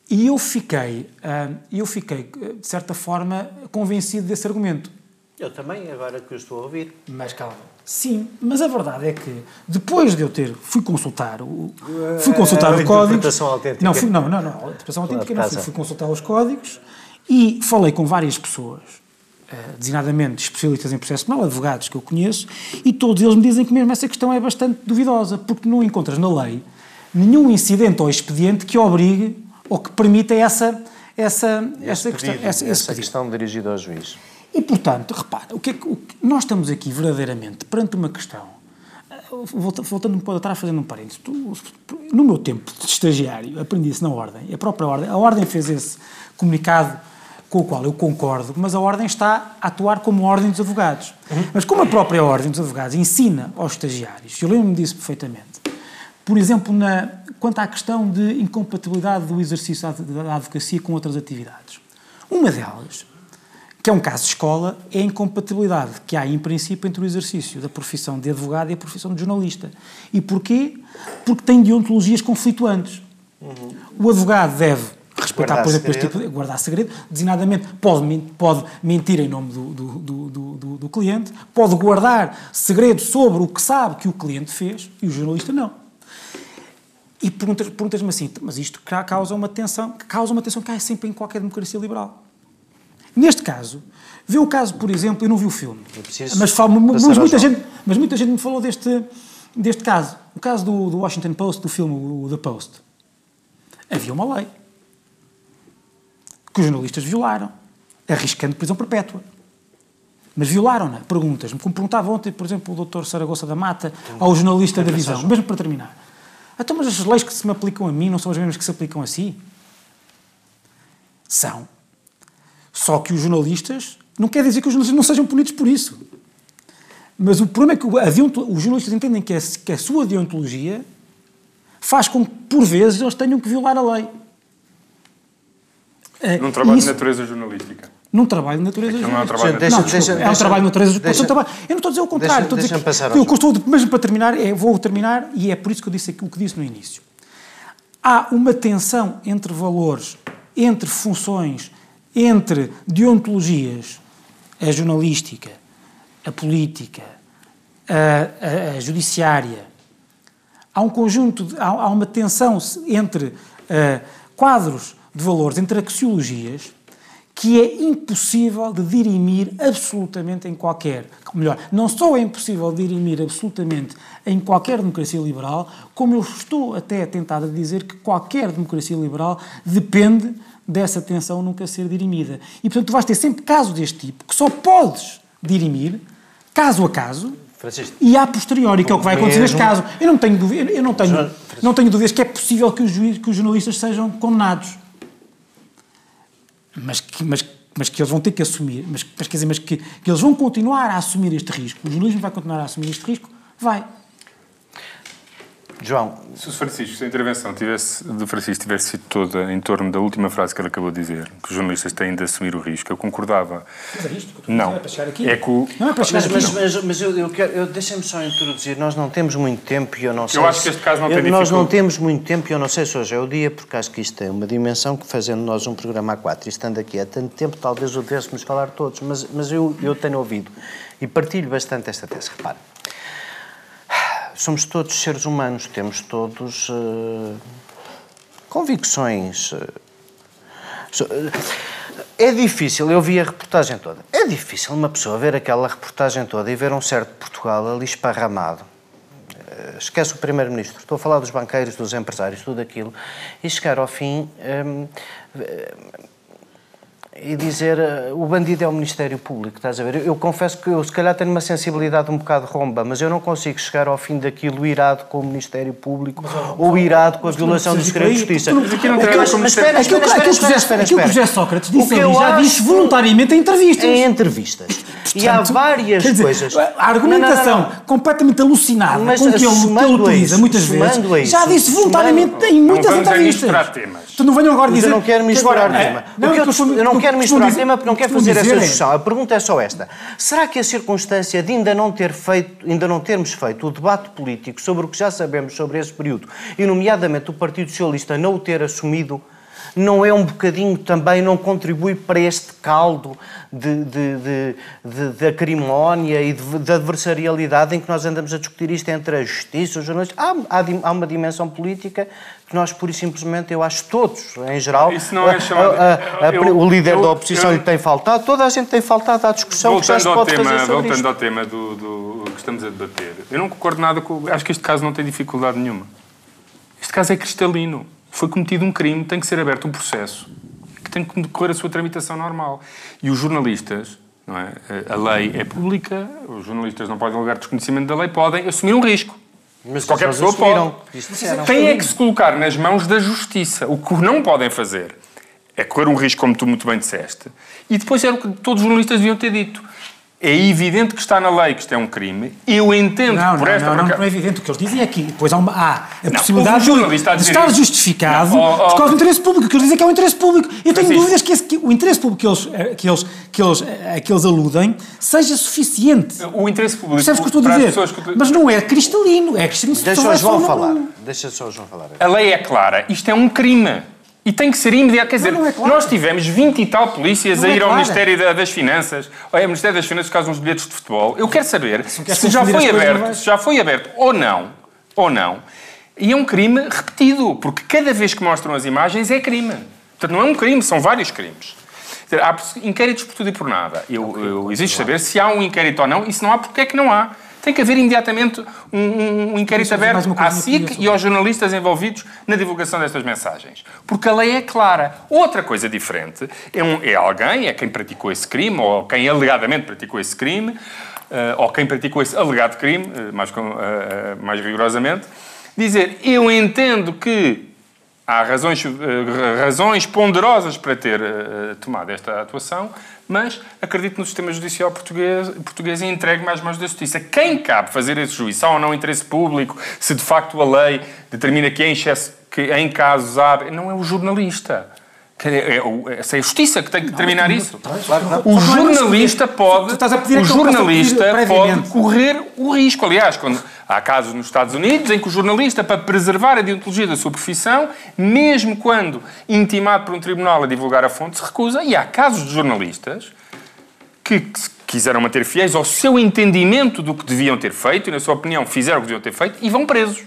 E eu fiquei, uh, eu fiquei, de certa forma, convencido desse argumento. Eu também, agora que eu estou a ouvir. Mas calma. Sim, mas a verdade é que depois de eu ter fui consultar o fui consultar a o código. Não, fui, não, não, não, a interpretação autêntica não fui, fui consultar os códigos e falei com várias pessoas, designadamente especialistas em processo penal, advogados que eu conheço, e todos eles me dizem que mesmo essa questão é bastante duvidosa, porque não encontras na lei nenhum incidente ou expediente que obrigue ou que permita essa essa essa questão, essa, essa questão dirigida ao juiz. E, portanto, repara, o que, é que, o que nós estamos aqui verdadeiramente perante uma questão, eh, voltando um pouco atrás, fazendo um parênteses, no meu tempo de estagiário, aprendi isso na Ordem, a própria Ordem, a Ordem fez esse comunicado com o qual eu concordo, mas a Ordem está a atuar como Ordem dos Advogados. Uhum. Mas como a própria Ordem dos Advogados ensina aos estagiários, eu lembro-me disso perfeitamente, por exemplo, na, quanto à questão de incompatibilidade do exercício da advocacia com outras atividades. Uma delas que é um caso de escola, é a incompatibilidade que há, em princípio, entre o exercício da profissão de advogado e a profissão de jornalista. E porquê? Porque tem deontologias conflituantes. Uhum. O advogado deve respeitar, guardar por exemplo, este tipo de, guardar segredo, designadamente pode, pode mentir em nome do, do, do, do, do cliente, pode guardar segredo sobre o que sabe que o cliente fez e o jornalista não. E perguntas-me assim, mas isto causa uma tensão, causa uma tensão que há sempre em qualquer democracia liberal. Neste caso, vê o caso, por exemplo, eu não vi o filme, mas, falo, mas, muita gente, mas muita gente me falou deste, deste caso. O caso do, do Washington Post, do filme o The Post. Havia uma lei que os jornalistas violaram, arriscando prisão perpétua. Mas violaram-na. Perguntas-me, como perguntava ontem, por exemplo, o Dr. Saragossa da Mata ao jornalista da Visão, mesmo para terminar. Então, mas as leis que se me aplicam a mim não são as mesmas que se aplicam a si? São. Só que os jornalistas, não quer dizer que os jornalistas não sejam punidos por isso. Mas o problema é que os jornalistas entendem que a, que a sua deontologia faz com que, por vezes, eles tenham que violar a lei. É, num trabalho isso, de natureza jornalística. Num trabalho de natureza jornalística. Não é um trabalho, deixa, não, deixa, é um trabalho de natureza jornalística. Eu não estou a dizer o contrário. Deixa, estou a dizer que, eu estou, mesmo para terminar, é, vou terminar, e é por isso que eu disse o que disse no início. Há uma tensão entre valores, entre funções, entre deontologias, a jornalística, a política, a, a, a judiciária, há um conjunto, de, há, há, uma tensão entre uh, quadros de valores, entre axiologias, que é impossível de dirimir absolutamente em qualquer, melhor, não só é impossível de dirimir absolutamente em qualquer democracia liberal, como eu estou até tentado a dizer que qualquer democracia liberal depende dessa tensão nunca ser dirimida. E, portanto, tu vais ter sempre casos deste tipo que só podes dirimir caso a caso Francisco, e a posteriori, que é o que vai acontecer neste caso. Eu não tenho, dúvida, eu não tenho, não tenho dúvidas que é possível que os, juízes, que os jornalistas sejam condenados mas que, mas, mas que eles vão ter que assumir, mas, mas quer dizer, mas que, que eles vão continuar a assumir este risco, o jornalismo vai continuar a assumir este risco, vai. João. Se o Francisco, se a intervenção tivesse, do Francisco tivesse sido toda em torno da última frase que ele acabou de dizer, que os jornalistas têm de assumir o risco, eu concordava. Mas é isto que não. é para chegar aqui. É que o... Não é para chegar mas, aqui. Mas, mas, mas eu, eu quero, eu, deixem-me só introduzir, nós não temos muito tempo e eu não sei Eu acho que este caso não eu, tem Nós não temos muito tempo e eu não sei se hoje é o dia, porque acho que isto tem uma dimensão que fazendo nós um programa a quatro e estando aqui há tanto tempo, talvez o devêssemos falar todos, mas, mas eu, eu tenho ouvido e partilho bastante esta tese. Repare, somos todos seres humanos, temos todos uh, convicções. Uh, é difícil, eu vi a reportagem toda, é difícil uma pessoa ver aquela reportagem toda e ver um certo Portugal ali esparramado. Esquece o Primeiro-Ministro, estou a falar dos banqueiros, dos empresários, tudo aquilo, e chegar ao fim. Um, e dizer uh, o bandido é o Ministério Público, estás a ver? Eu, eu, confesso que eu se calhar tenho uma sensibilidade um bocado romba, mas eu não consigo chegar ao fim daquilo irado com o Ministério Público mas, ou irado com a violação do segredo de justiça. Mas aqui não tem mas espera, espera, espera, espera, Aquilo que o José Sócrates disse ali já disse voluntariamente em entrevistas. Em entrevistas. Portanto, e há várias dizer, coisas. A argumentação não, não, não. completamente alucinada com que ele, que ele utiliza muitas vezes, já disse voluntariamente em muitas entrevistas. Tu não venham agora dizer... Eu não quero misturar tema. Eu não quero misturar tema porque não quero fazer essa discussão. A pergunta é só esta. Será que a circunstância de ainda não, ter feito, ainda não termos feito o debate político sobre o que já sabemos sobre esse período, e nomeadamente o Partido Socialista não o ter assumido, não é um bocadinho também, não contribui para este caldo de, de, de, de, de acrimónia e de, de, adversarialidade em que nós andamos a discutir isto entre a justiça, os jornalistas? Há, há, há uma dimensão política que nós, pura e simplesmente, eu acho todos, em geral, Isso não é chamado, a, a, eu, o líder eu, da oposição eu, lhe tem faltado, toda a gente tem faltado à discussão que já se pode tema, fazer sobre Voltando isto. ao tema do, do, que estamos a debater, eu não concordo nada com... Acho que este caso não tem dificuldade nenhuma. Este caso é cristalino. Foi cometido um crime, tem que ser aberto um processo, que tem que decorrer a sua tramitação normal. E os jornalistas, não é? a lei é pública, os jornalistas não podem alegar desconhecimento da lei, podem assumir um risco. Mas qualquer pessoa pode. Tem é que se colocar nas mãos da justiça. O que não podem fazer é correr um risco, como tu muito bem disseste. E depois era o que todos os jornalistas deviam ter dito. É evidente que está na lei que isto é um crime. Eu entendo não, por não, esta... Não, não, não é evidente. O que eles dizem é que depois há, uma, há a possibilidade um de, de estar isso. justificado não, oh, oh, por causa do interesse público. O que eles dizem é que é o interesse público. Eu tenho dúvidas que, esse, que, o interesse público que eles, eh, que, eles, que, eles, eh, que eles aludem seja suficiente. O interesse público... Percebes o que estou a dizer? Que... Mas não é cristalino. É cristalino. Deixa o João falar. Deixa só o João falar. A lei é clara. Isto é um crime. E tem que ser imediato. Quer dizer, não, não é claro. nós tivemos 20 e tal polícias não a ir é ao Ministério das Finanças, ou ao Ministério das Finanças por causa dos bilhetes de futebol. Eu quero saber se, se já foi aberto, se já foi aberto ou não, ou não. E é um crime repetido, porque cada vez que mostram as imagens é crime. Portanto, não é um crime, são vários crimes. Há inquéritos por tudo e por nada. Eu, eu existe saber se há um inquérito ou não, e se não há, porque é que não há tem que haver imediatamente um, um, um inquérito aberto à SIC e aos jornalistas envolvidos na divulgação destas mensagens. Porque a lei é clara. Outra coisa diferente é, um, é alguém, é quem praticou esse crime, ou quem alegadamente praticou esse crime, uh, ou quem praticou esse alegado crime, uh, mais, uh, mais rigorosamente, dizer: Eu entendo que há razões, razões ponderosas para ter tomado esta atuação, mas acredito no sistema judicial português, português e entregue-me às mãos da justiça. Quem cabe fazer esse juízo? Há ou não interesse público? Se de facto a lei determina que em, excesso, que em casos há... Não é o jornalista. É, essa é a justiça que tem que determinar isso. O jornalista pode, o jornalista pode correr o risco. Aliás, quando há casos nos Estados Unidos em que o jornalista, para preservar a deontologia da sua profissão, mesmo quando intimado por um tribunal a divulgar a fonte, se recusa. E há casos de jornalistas que quiseram manter fiéis ao seu entendimento do que deviam ter feito e, na sua opinião, fizeram o que deviam ter feito e vão presos.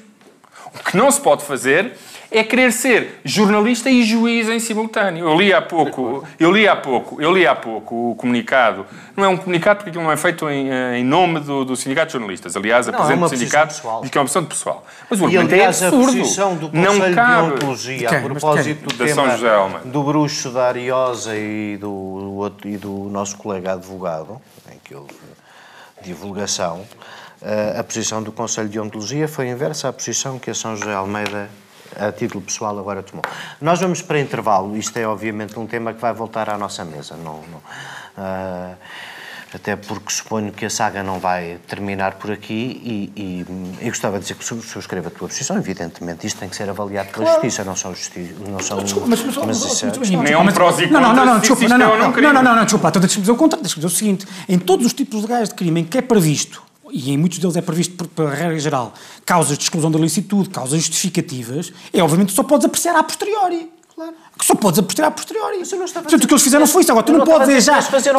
O que não se pode fazer é querer ser jornalista e juiz em simultâneo. Eu li há pouco, eu li há pouco, eu li há pouco o comunicado. Não é um comunicado porque aquilo não é feito em, em nome do, do Sindicato de Jornalistas. Aliás, Não, é Presidente uma do Sindicato posição diz que é uma opção de pessoal. Mas o E argumento é absurdo. posição do não Conselho de cabe. Ontologia, De a propósito do Da São tema do bruxo da Ariosa e do, outro- e do nosso colega advogado, em que houve divulgação, eh, a posição do Conselho de Ontologia foi inversa à posição que a São José Almeida, a título pessoal, agora tomou. Nós vamos para intervalo. Isto é, obviamente, um tema que vai voltar à nossa mesa. Não, não, ah, até porque suponho que a saga não vai terminar por aqui e, e, e gostava de dizer que su- subscrevo a tua posição, evidentemente. Isto tem que ser avaliado pela Justiça, não são justi não são, Desculpa, mas, mas, mas, isso é- mas, Nem é mas- prós e não, não, não, não, contras se desculpa, não, não, não não, não, não, não, não, desculpa, então deixa-me dizer o contrário, deixa-me dizer o seguinte, em todos os tipos legais de crime em que é previsto, e em muitos deles é previsto por, pela regra geral, causas de exclusão da licitude, causas justificativas, é obviamente só podes apreciar a posteriori. Claro. Que só podes apreciar a posteriori. Portanto, o que eles fizeram foi isso. Agora, tu não não podes já pedir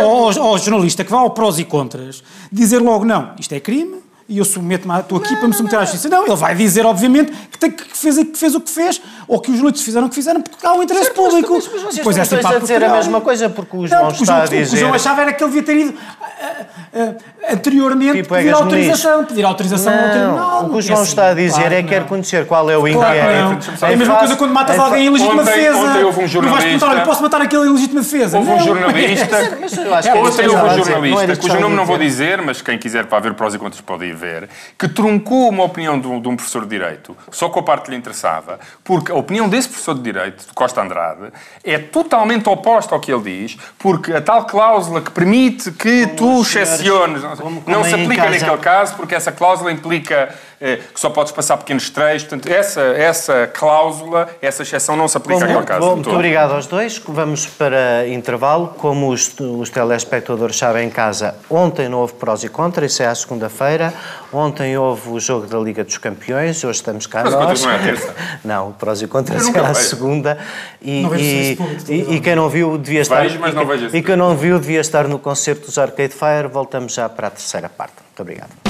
ao, jornalista que vá ao prós e contras, dizer logo, não, isto é crime, e eu submeto-me, estou aqui para me submeter à justiça. Não, ele vai dizer, obviamente, que, tem, que, fez, que fez o que fez, ou que os jornalistas fizeram o que fizeram, porque há um interesse público. Mas estão essa dois parte a dizer a mesma coisa, porque o Não, João porque o está João- a O que o dizer... João achava era que ele devia ter ido ah, ah, anteriormente Tipo, pedir autorização, pedir autorização ao tribunal. Não, o que o é João assim, está a dizer claro é que quer não. conhecer qual é o inquérito. não. É a mesma coisa quando matas alguém em legítima Ontem- defesa. ontem houve um Não vais jornalista- perguntar, olha, posso matar aquele em legítima defesa? Houve um Não. jornalista, Mas é ontem eu houve um dizer, não jornalista, cujo nome não vou dizer. dizer, mas quem quiser para ver prós e contras pode ir ver, que truncou uma opinião de um, de um professor de Direito, só com a parte que lhe interessava, porque a opinião desse professor de Direito, de Costa Andrade, é totalmente oposta ao que ele diz, porque a tal cláusula que permite que tu os senhores- excepciones, como- como não se aplica naquele caso, porque essa cláusula implica que só podes passar pequenos trechos, portanto, essa, essa cláusula, essa exceção não se aplica Bom, àquele caso. bom, muito todo. obrigado aos dois. Vamos para intervalo. Como os, os telespectadores sabem em casa, ontem não houve prós e contras, isso é à segunda-feira. Ontem houve o jogo da Liga dos Campeões, hoje estamos cá Prós e nós. contras não é terça? Não, prós e contras é à vejo. segunda. E, e, e, e quem não viu devia estar. Vejo, mas e não vejo E quem não viu devia estar no concerto dos Arcade Fire. Voltamos já para a terceira parte. Muito obrigado.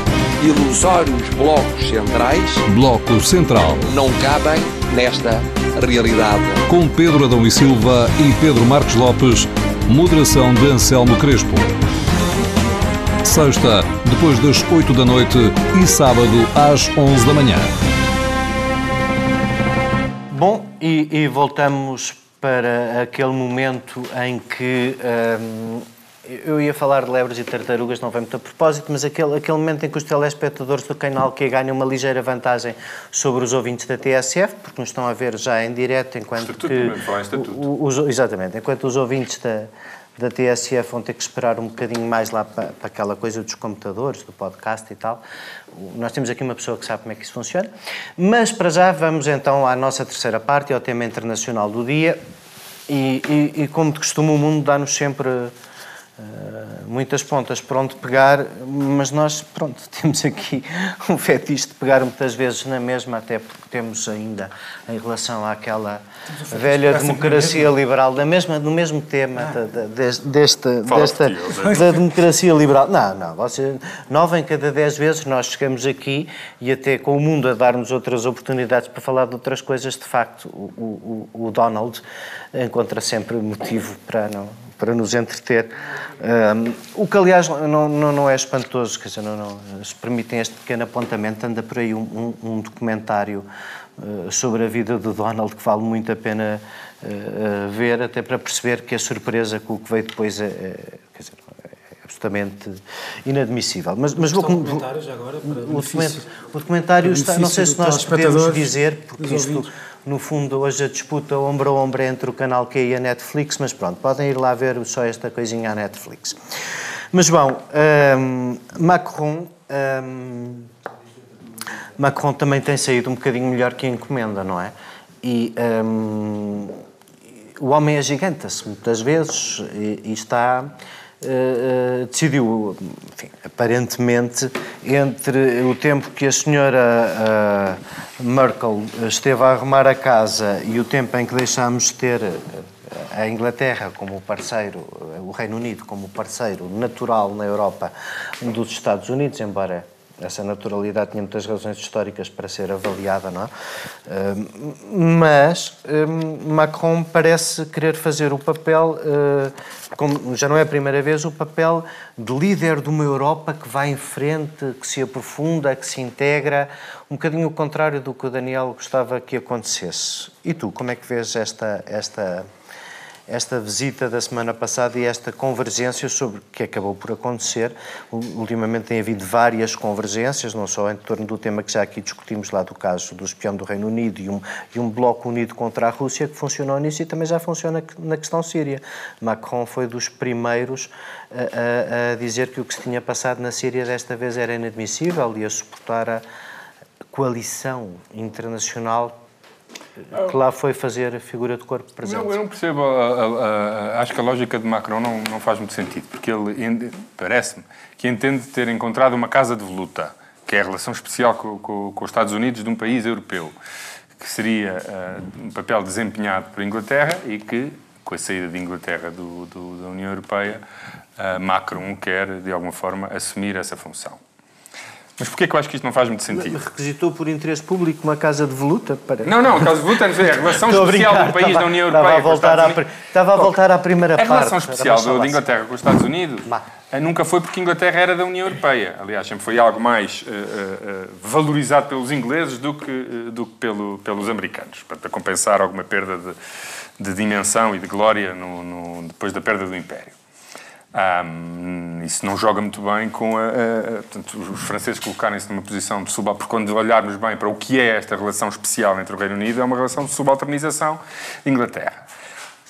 Ilusórios blocos centrais Bloco Central. não cabem nesta realidade. Com Pedro Adão e Silva e Pedro Marcos Lopes. Moderação de Anselmo Crespo. Sexta, depois das 8 da noite e sábado às 11 da manhã. Bom, e, e voltamos para aquele momento em que hum, eu ia falar de lebres e tartarugas, não vem muito a propósito, mas aquele, aquele momento em que os telespectadores do canal que ganham uma ligeira vantagem sobre os ouvintes da TSF, porque nos estão a ver já em direto, enquanto Estatuto, que mesmo, o- os, exatamente, enquanto os ouvintes da, da TSF vão ter que esperar um bocadinho mais lá para, para aquela coisa dos computadores, do podcast e tal. Nós temos aqui uma pessoa que sabe como é que isso funciona. Mas para já vamos então à nossa terceira parte, ao tema internacional do dia. E, e- e como de costume, o mundo dá-nos sempre eh, muitas pontas por onde pegar, mas nós, pronto, temos aqui um fetiche de pegar muitas vezes na mesma, até porque temos ainda, em relação àquela velha democracia liberal, da mesma, do mesmo tema da- da- des- desta, desta da democracia liberal. Não, não, você, nove em cada dez vezes nós chegamos aqui e até com o mundo a dar-nos outras oportunidades para falar de outras coisas, de facto, o, o, o Donald encontra sempre motivo para não para nos entreter. Um, o que, aliás, não, não, não é espantoso, quer dizer, não, não, se permitem este pequeno apontamento, anda por aí um, um, um documentário uh, sobre a vida do Donald que vale muito a pena uh, uh, ver, até para perceber que a surpresa com o que veio depois é, é, quer dizer, é absolutamente inadmissível. Mas, mas vou... Está o documentário já agora, para o, o documentário está... Não sei se nós podemos dizer, porque isto. No fundo, hoje a disputa ombro a ombro é entre o canal Q e a Netflix, mas pronto, podem ir lá ver só esta coisinha à Netflix. Mas bom, hum, Macron. hum, Macron também tem saído um bocadinho melhor que a encomenda, não é? E um, o homem agiganta-se muitas vezes e, e está. Uh, decidiu, enfim, aparentemente, entre o tempo que a senhora uh, Merkel esteve a arrumar a casa e o tempo em que deixámos de ter a Inglaterra como parceiro, o Reino Unido como parceiro natural na Europa dos Estados Unidos, embora essa naturalidade tinha muitas razões históricas para ser avaliada, não é? Mas Macron parece querer fazer o papel, como já não é a primeira vez, o papel de líder de uma Europa que vai em frente, que se aprofunda, que se integra, um bocadinho o contrário do que o Daniel gostava que acontecesse. E tu, como é que vês esta, esta esta visita da semana passada e esta convergência sobre o que acabou por acontecer. Ultimamente tem havido várias convergências, não só em torno do tema que já aqui discutimos lá do caso do espião do Reino Unido e um, e um bloco unido contra a Rússia que funcionou nisso e também já funciona na questão síria. Macron foi dos primeiros a, a, a dizer que o que se tinha passado na Síria desta vez era inadmissível e a suportar a coalição internacional que lá foi fazer a figura de corpo presente. Não, eu não percebo. A, a, a, acho que a lógica de Macron não, não faz muito sentido, porque ele parece-me que entende ter encontrado uma casa de voluta, que é a relação especial com, com, com os Estados Unidos de um país europeu, que seria uh, um papel desempenhado por Inglaterra e que, com a saída de Inglaterra do, do, da União Europeia, uh, Macron quer, de alguma forma, assumir essa função. Mas porquê que eu acho que isto não faz muito sentido? Requisitou por interesse público uma casa de voluta? Para... Não, não, a casa de voluta é a relação especial do país estava, da União Europeia estava a voltar, à, estava a voltar à primeira parte. A relação especial do, de Inglaterra com os Estados Unidos eh, nunca foi porque a Inglaterra era da União Europeia. Aliás, sempre foi algo mais uh, uh, valorizado pelos ingleses do que, uh, do que pelo, pelos americanos, para, para, compensar alguma perda de, de dimensão e de glória no, no, depois da perda do Império. Um, isso não joga muito bem com a, a, portanto, os franceses colocarem-se numa posição de subalternização, porque quando olharmos bem para o que é esta relação especial entre o Reino Unido, é uma relação de subalternização de Inglaterra.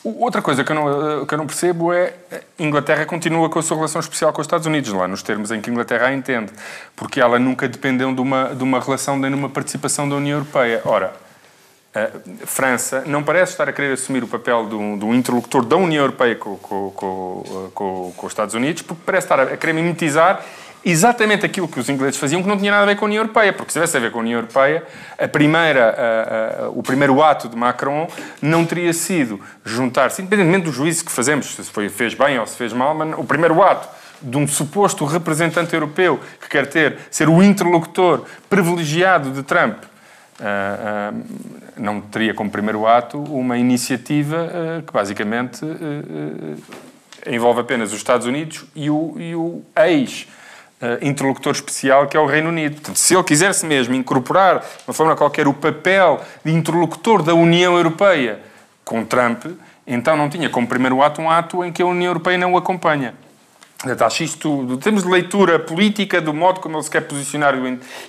Outra coisa que eu, não, que eu não percebo é a Inglaterra continua com a sua relação especial com os Estados Unidos, lá nos termos em que a Inglaterra a entende, porque ela nunca dependeu de uma, de uma relação nem de uma participação da União Europeia. Ora, a França não parece estar a querer assumir o papel de um, de um interlocutor da União Europeia com, com, com, com, os Estados Unidos, porque parece estar a querer mimetizar exatamente aquilo que os ingleses faziam, que não tinha nada a ver com a União Europeia, porque se tivesse a ver com a União Europeia, a primeira, a, a, o primeiro ato de Macron não teria sido juntar-se, independentemente do juízo que fazemos, se foi, fez bem ou se fez mal, mas o primeiro ato de um suposto representante europeu que quer ter, ser o interlocutor privilegiado de Trump Uh, uh, não teria como primeiro ato uma iniciativa uh, que basicamente envolve apenas os Estados Unidos e o, e o ex interlocutor especial que é o Reino Unido. Portanto, se ele quisesse mesmo incorporar de uma forma qualquer o papel de interlocutor da União Europeia com Trump, então não tinha como primeiro ato um ato em que a União Europeia não o acompanha. Acho isto, temos de leitura política do modo como ele se quer posicionar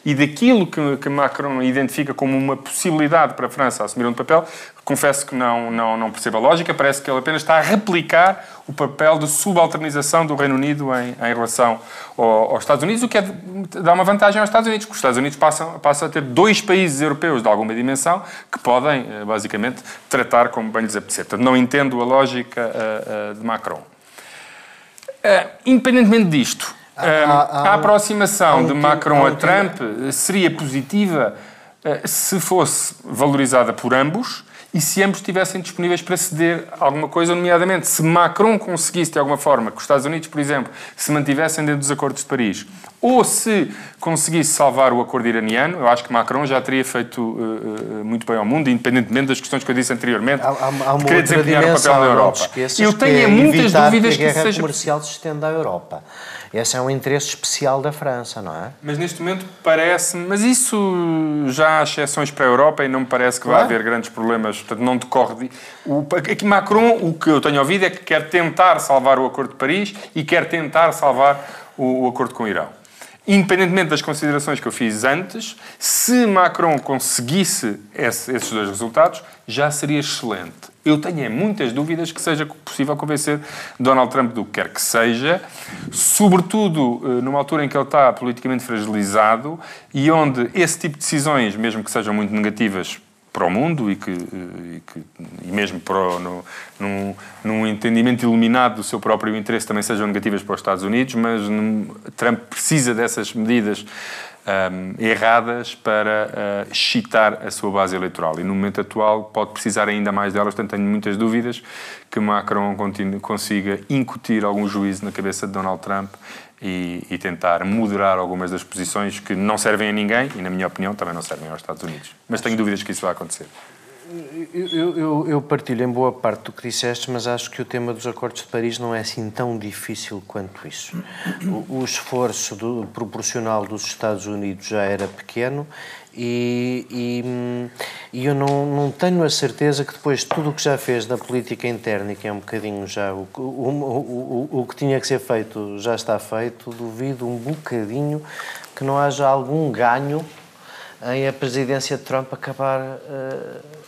e daquilo que, que Macron identifica como uma possibilidade para a França assumir um papel, confesso que não, não, não percebo a lógica, parece que ele apenas está a replicar o papel de subalternização do Reino Unido em, em relação ao, aos Estados Unidos, o que é, dá uma vantagem aos Estados Unidos, porque os Estados Unidos passam, passam a ter dois países europeus de alguma dimensão que podem, eh, basicamente, tratar como bem lhes apetecer. Portanto, não entendo a lógica uh, uh, de Macron. Uh, independentemente disto, uh, a aproximação de Macron a Trump seria positiva uh, se fosse valorizada por ambos e se ambos estivessem disponíveis para ceder alguma coisa, nomeadamente se Macron conseguisse de alguma forma que os Estados Unidos, por exemplo, se mantivessem dentro dos acordos de Paris, ou se conseguisse salvar o acordo iraniano, eu acho que Macron já teria feito uh, muito bem ao mundo, independentemente das questões que eu disse anteriormente, há, há, há uma querer desempenhar o papel na Europa. Eu tenho é muitas dúvidas que, a guerra que seja... comercial se estenda à Europa. Esse é um interesse especial da França, não é? Mas neste momento parece-me. Mas isso já há exceções para a Europa e não me parece que vai haver grandes problemas. Portanto, não decorre. De... O, aqui Macron, o que eu tenho ouvido é que quer tentar salvar o Acordo de Paris e quer tentar salvar o, o Acordo com o Irão. Independentemente das considerações que eu fiz antes, se Macron conseguisse esse, esses dois resultados, já seria excelente. Eu tenho muitas dúvidas que seja possível convencer Donald Trump do que quer que seja, sobretudo eh, numa altura em que ele está politicamente fragilizado e onde esse tipo de decisões, mesmo que sejam muito negativas para o mundo e que, e, que, e mesmo para no, num, num, entendimento iluminado do seu próprio interesse também sejam negativas para os Estados Unidos, mas Trump precisa dessas medidas um, erradas para uh, excitar a sua base eleitoral. E no momento atual pode precisar ainda mais delas, portanto tenho muitas dúvidas que Macron consiga incutir algum juízo na cabeça de Donald Trump e, e, tentar moderar algumas das posições que não servem a ninguém e, na minha opinião, também não servem aos Estados Unidos. Mas tenho dúvidas que isso vai acontecer. Eu, eu, eu, partilho em boa parte do que disseste, mas acho que o tema dos Acordos de Paris não é assim tão difícil quanto isso. O, o esforço do, proporcional dos Estados Unidos já era pequeno e, e, e, eu não, não tenho a certeza que depois de tudo o que já fez da política interna, que é um bocadinho já o, o, o, o, que tinha que ser feito já está feito, duvido um bocadinho que não haja algum ganho em a presidência de Trump acabar. Uh,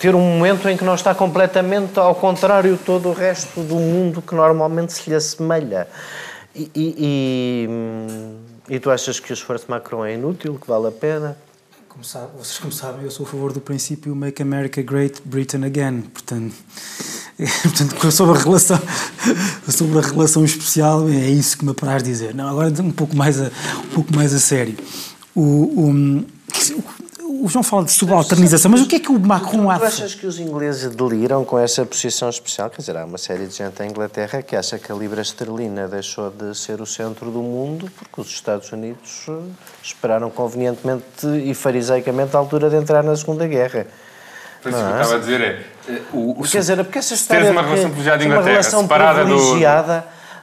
ter um momento em que não está completamente ao contrário todo o resto do mundo que normalmente se lhe assemelha. E, e, e, e tu achas que o esforço Macron é inútil, que vale a pena? Como sabe, vocês como sabem, eu sou a favor do princípio Make America Great Britain Again. Portanto, portanto sobre, a relação, sobre a relação especial, é isso que me apraz dizer. Não, agora um pouco mais a, um pouco mais a sério. O, o, o João fala de subalternização, mas o que é que o Macron acha? Tu achas que os ingleses deliram com essa posição especial? Quer dizer, há uma série de gente em Inglaterra que acha que a libra esterlina deixou de ser o centro do mundo porque os Estados Unidos eh, esperaram convenientemente e fariseicamente a altura de entrar na Segunda Guerra. Por isso, o que eu estava a dizer é... Eh, o, o, Quer dizer, porque essa história... Teres uma relação privilegiada de Inglaterra, separada do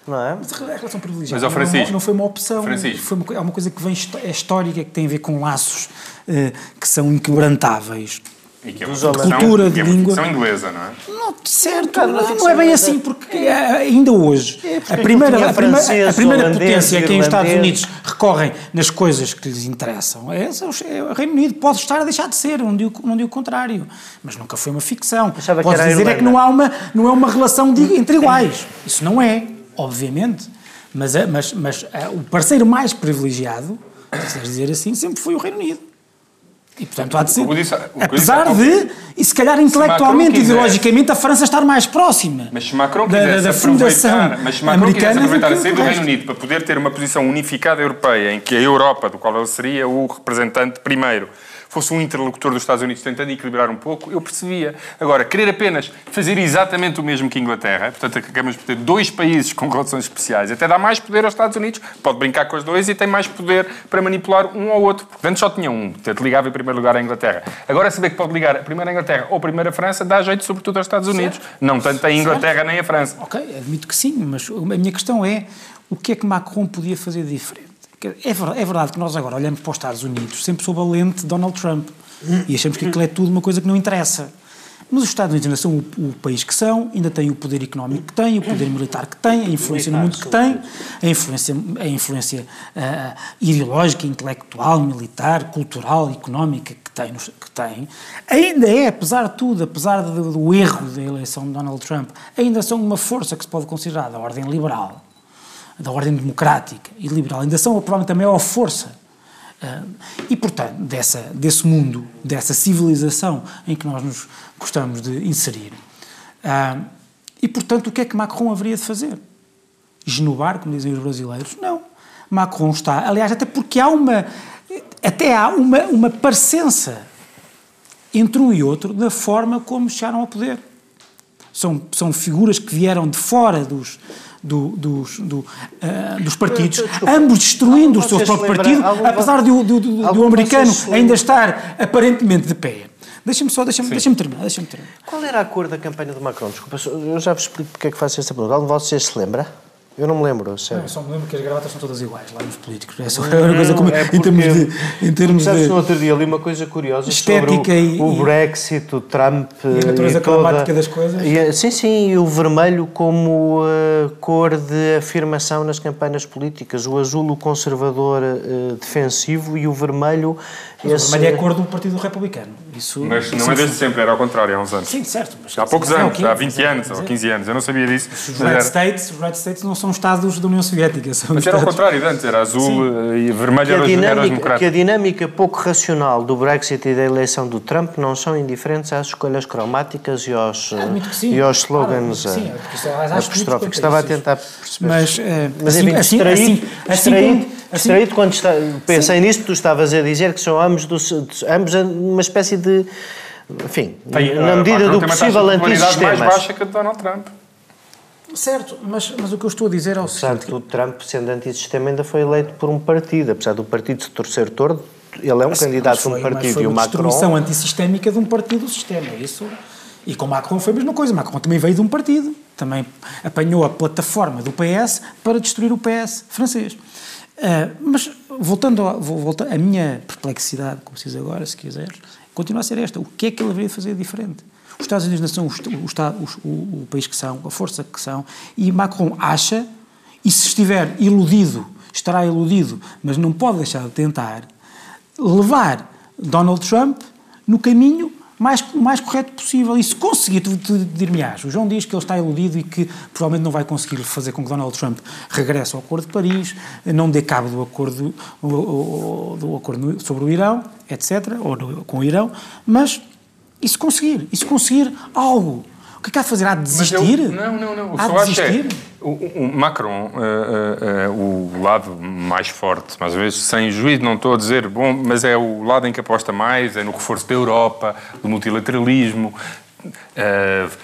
não é? Mas a relação privilegiada Mas, Francisco, não, não, foi uma opção. Francisco. Foi uma, é uma coisa que vem é histórica, que tem a ver com laços uh, que são inquebrantáveis. E que é uma de cultura, de é língua. São inglesa, não é? Não, certo, não, não é bem assim, porque é, ainda hoje é a primeira, a primeira, a primeira potência a quem os Estados Unidos recorrem nas coisas que lhes interessam é, é o Reino Unido. Pode estar a deixar de ser, não digo, não digo o contrário, mas nunca foi uma ficção. Pode dizer é que não, há uma, não é uma relação de, entre iguais. Isso não é obviamente, mas, mas, mas o parceiro mais privilegiado, se dizer assim, sempre foi o Reino Unido. E, portanto, há de ser. Disse, apesar de, e se calhar intelectualmente, e ideologicamente, a França estar mais próxima. Mas se Macron da, da fundação mas se Macron quisesse aproveitar a saída do Reino Unido para poder ter uma posição unificada europeia, em que a Europa, do qual ele seria o representante primeiro, fosse um interlocutor dos Estados Unidos tentando equilibrar um pouco, eu percebia. Agora, querer apenas fazer exatamente o mesmo que a Inglaterra, portanto, acabamos por ter dois países com relações especiais, até dá mais poder aos Estados Unidos, pode brincar com os dois e tem mais poder para manipular um ao outro. Porque antes só tinha um, portanto, ligava em primeiro lugar à Inglaterra. Agora, saber que pode ligar a primeira Inglaterra ou a primeira França, dá jeito sobretudo aos Estados Unidos, certo. não tanto a Inglaterra certo. nem a França. Ok, admito que sim, mas a minha questão é o que é que Macron podia fazer diferente? É verdade que nós agora olhamos para os Estados Unidos sempre sob a lente de Donald Trump. E achamos que aquilo é tudo uma coisa que não interessa. Mas os Estados Unidos ainda são o, o, país que são, ainda têm o poder económico que têm, o poder militar que têm, a influência no mundo que têm, a influência, a influência uh, ideológica, intelectual, militar, cultural, económica que têm, que têm. Ainda é, apesar de tudo, apesar do, do erro da eleição de Donald Trump, ainda são uma força que se pode considerar da ordem liberal, da ordem democrática e liberal. Ainda são provavelmente a maior força e, portanto, dessa, desse mundo, dessa civilização em que nós nos gostamos de inserir. e, portanto, o que é que Macron haveria de fazer? Genovar, como dizem os brasileiros? Não. Macron está, aliás, até porque há uma, até há uma, uma parecença entre um e outro da forma como chegaram ao poder. São, são figuras que vieram de fora dos, do, dos, do, uh, dos partidos, Desculpa, ambos destruindo o seu próprio partido, apesar de, de, de, do americano ainda estar aparentemente de pé. Deixa-me só, deixa-me deixa terminar, deixa terminar. Qual era a cor da campanha do Macron? Desculpa, eu já vos explico porque é que faço esta pergunta. Algum de vocês se lembra? Eu não me lembro, sério. Não, eu só me lembro que as gravatas são todas iguais lá nos políticos. É só uma coisa como, é em termos de. Em termos de no outro dia ali uma coisa curiosa estética sobre o, e, o Brexit, o Trump. E a natureza cromática das coisas. E, sim, sim, e o vermelho como uh, cor de afirmação nas campanhas políticas. O azul, o conservador uh, defensivo, e o vermelho. Mas esse... O vermelho é a cor do Partido Republicano. Isso, mas não é desde sempre, era ao contrário, há uns anos. Sim, certo. há poucos anos, há 20 anos ou 15 anos, eu não sabia disso. Os Red, era... States, os Red States não são Estados da União Soviética. São mas era ao contrário, antes era azul Sim. e vermelho era, dinâmica, era os democratas. Que a dinâmica pouco racional do Brexit e da eleição do Trump não são indiferentes às escolhas cromáticas e aos, e aos slogans claro, sim, apostróficos. Estava a tentar perceber. Mas, uh, mas assim, enfim, assim, assim, distraído, assim, distraído quando está, pensei nisso, tu estavas a dizer que são ambos, dos, ambos uma espécie de enfim, tem, na medida uh, do possível antisistemas. mais baixa que a de Donald Trump. Certo, mas, mas o que eu estou a dizer é o seguinte... que o Trump, sendo antissistema, ainda foi eleito por um partido. Apesar do partido se torcer torto, ele é um mas, candidato de um partido. foi e o uma Macron... destruição antissistémica de um partido do sistema, isso... E com Macron foi a mesma coisa. Macron também veio de um partido. Também apanhou a plataforma do PS para destruir o PS francês. Uh, mas, voltando, voltando, a minha perplexidade, como se diz agora, se quiseres, continua a ser esta. O que é que ele haveria de fazer diferente? Os Estados Unidos não são o, o, o, o, país que são, a força que são, e Macron acha, e se estiver iludido, estará iludido, mas não pode deixar de tentar, levar Donald Trump no caminho mais, o mais correto possível. E se conseguir, tu, tu dir-me-ás, o João diz que ele está iludido e que provavelmente não vai conseguir fazer com que Donald Trump regresse ao Acordo de Paris, não dê cabo do acordo, do, do acordo sobre o Irão, etc., ou do, com o Irão, mas e se conseguir? E se conseguir algo? O que é que há de fazer? Há de desistir? Eu, não, não, não. O há de desistir? É, o, o, Macron, uh, uh, uh, o lado mais forte, mais uma vez, sem juízo, não estou a dizer, bom, mas é o lado em que aposta mais, é no reforço da Europa, do multilateralismo,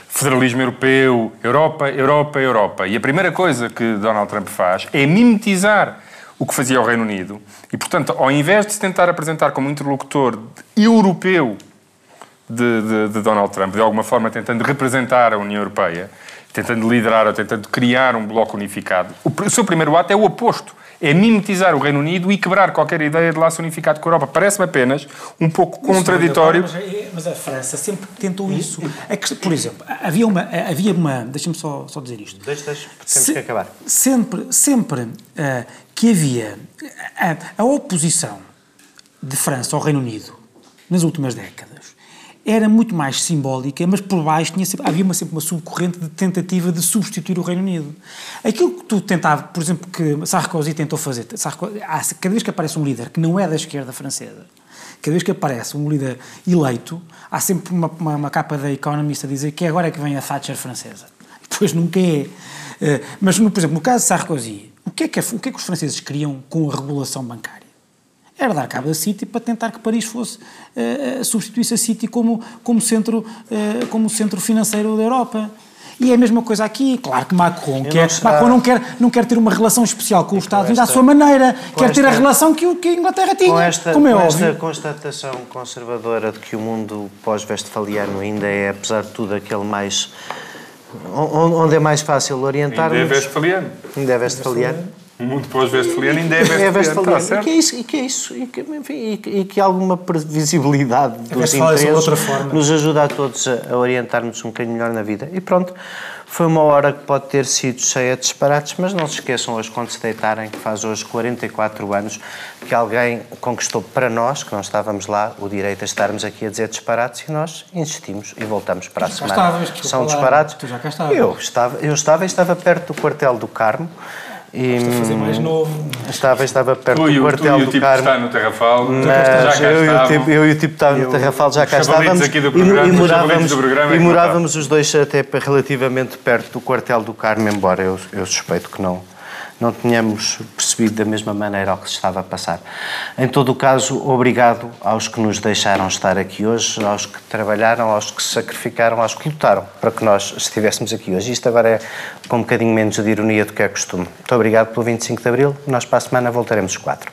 federalismo europeu, Europa, Europa, Europa. E a primeira coisa que Donald Trump faz é mimetizar o que fazia o Reino Unido. E, portanto, ao invés de se tentar apresentar como interlocutor europeu de, de, de, Donald Trump, de alguma forma tentando representar a União Europeia, tentando liderar ou tentando criar um bloco unificado. O, o seu primeiro ato é o oposto. É mimetizar o Reino Unido e quebrar qualquer ideia de laço unificado com a Europa. Parece-me apenas um pouco contraditório. Mas, é, mas, a França sempre tentou isso. É que, por exemplo, havia uma. Havia uma Deixa-me só, só dizer isto. Deixa, deixa, temos Se, que acabar. Sempre, sempre uh, que havia a, a oposição de França ao Reino Unido nas últimas décadas era muito mais simbólica, mas por baixo tinha sempre, havia uma, sempre uma subcorrente de tentativa de substituir o Reino Unido. Aquilo que tu tentava, por exemplo, que Sarkozy tentou fazer, Sarkozy, cada vez que aparece um líder que não é da esquerda francesa, cada vez que aparece um líder eleito, há sempre uma, uma, uma capa da Economist a dizer que agora é que vem a Thatcher francesa. Depois nunca é. Eh, mas, por exemplo, no caso de Sarkozy, o que é que, o que, é que os franceses queriam com a regulação bancária? Era dar cabo da City para tentar que Paris fosse uh, substituísse a City como, como, centro, uh, como centro financeiro da Europa. E é a mesma coisa aqui. Claro que Macron, quer, não será... Macron não, quer, não quer ter uma relação especial com os Estados Unidos à sua maneira. Quer esta... ter a relação que, que a Inglaterra tinha. Com esta, como é com óbvio. esta constatação conservadora de que o mundo pós-vestfaliano ainda é, apesar de tudo, aquele mais. onde é mais fácil orientar. Ainda é westfaliano. Ainda é westfaliano. O mundo pós-Westphaliano ainda é Westphaliano. Está e que é isso, e que, é isso e, que, enfim, e, que, e que alguma previsibilidade dos interesses nos ajuda a todos a, a orientar-nos um bocadinho melhor na vida. E pronto, foi uma hora que pode ter sido cheia de disparates, mas não se esqueçam hoje, quando se deitarem, que faz hoje 44 anos, que alguém conquistou para nós, que não estávamos lá, o direito a estarmos aqui a dizer disparates e nós insistimos e voltamos para a semana. Estavas, São disparates. Tu já cá estavas. Eu estava, eu estava e estava perto do quartel do Carmo. E, a fazer mais novo. Estava, estava perto tu, do quartel tu, e do tipo Carmo. está no Terrafal. Mas já eu, eu, tipo, eu e o tipo estava no Terrafal, já cá estávamos. Aqui do programa, e, e morávamos, programa, e morávamos os dois até relativamente perto do quartel do Carmo, embora eu, eu suspeito que não não tínhamos percebido da mesma maneira o que se estava a passar. Em todo o caso, obrigado aos que nos deixaram estar aqui hoje, aos que trabalharam, aos que se sacrificaram, aos que lutaram para que nós estivéssemos aqui hoje. Isto agora é com um bocadinho menos de ironia do que é costume. Muito obrigado pelo 25 de Abril. Nós para a semana voltaremos os quatro.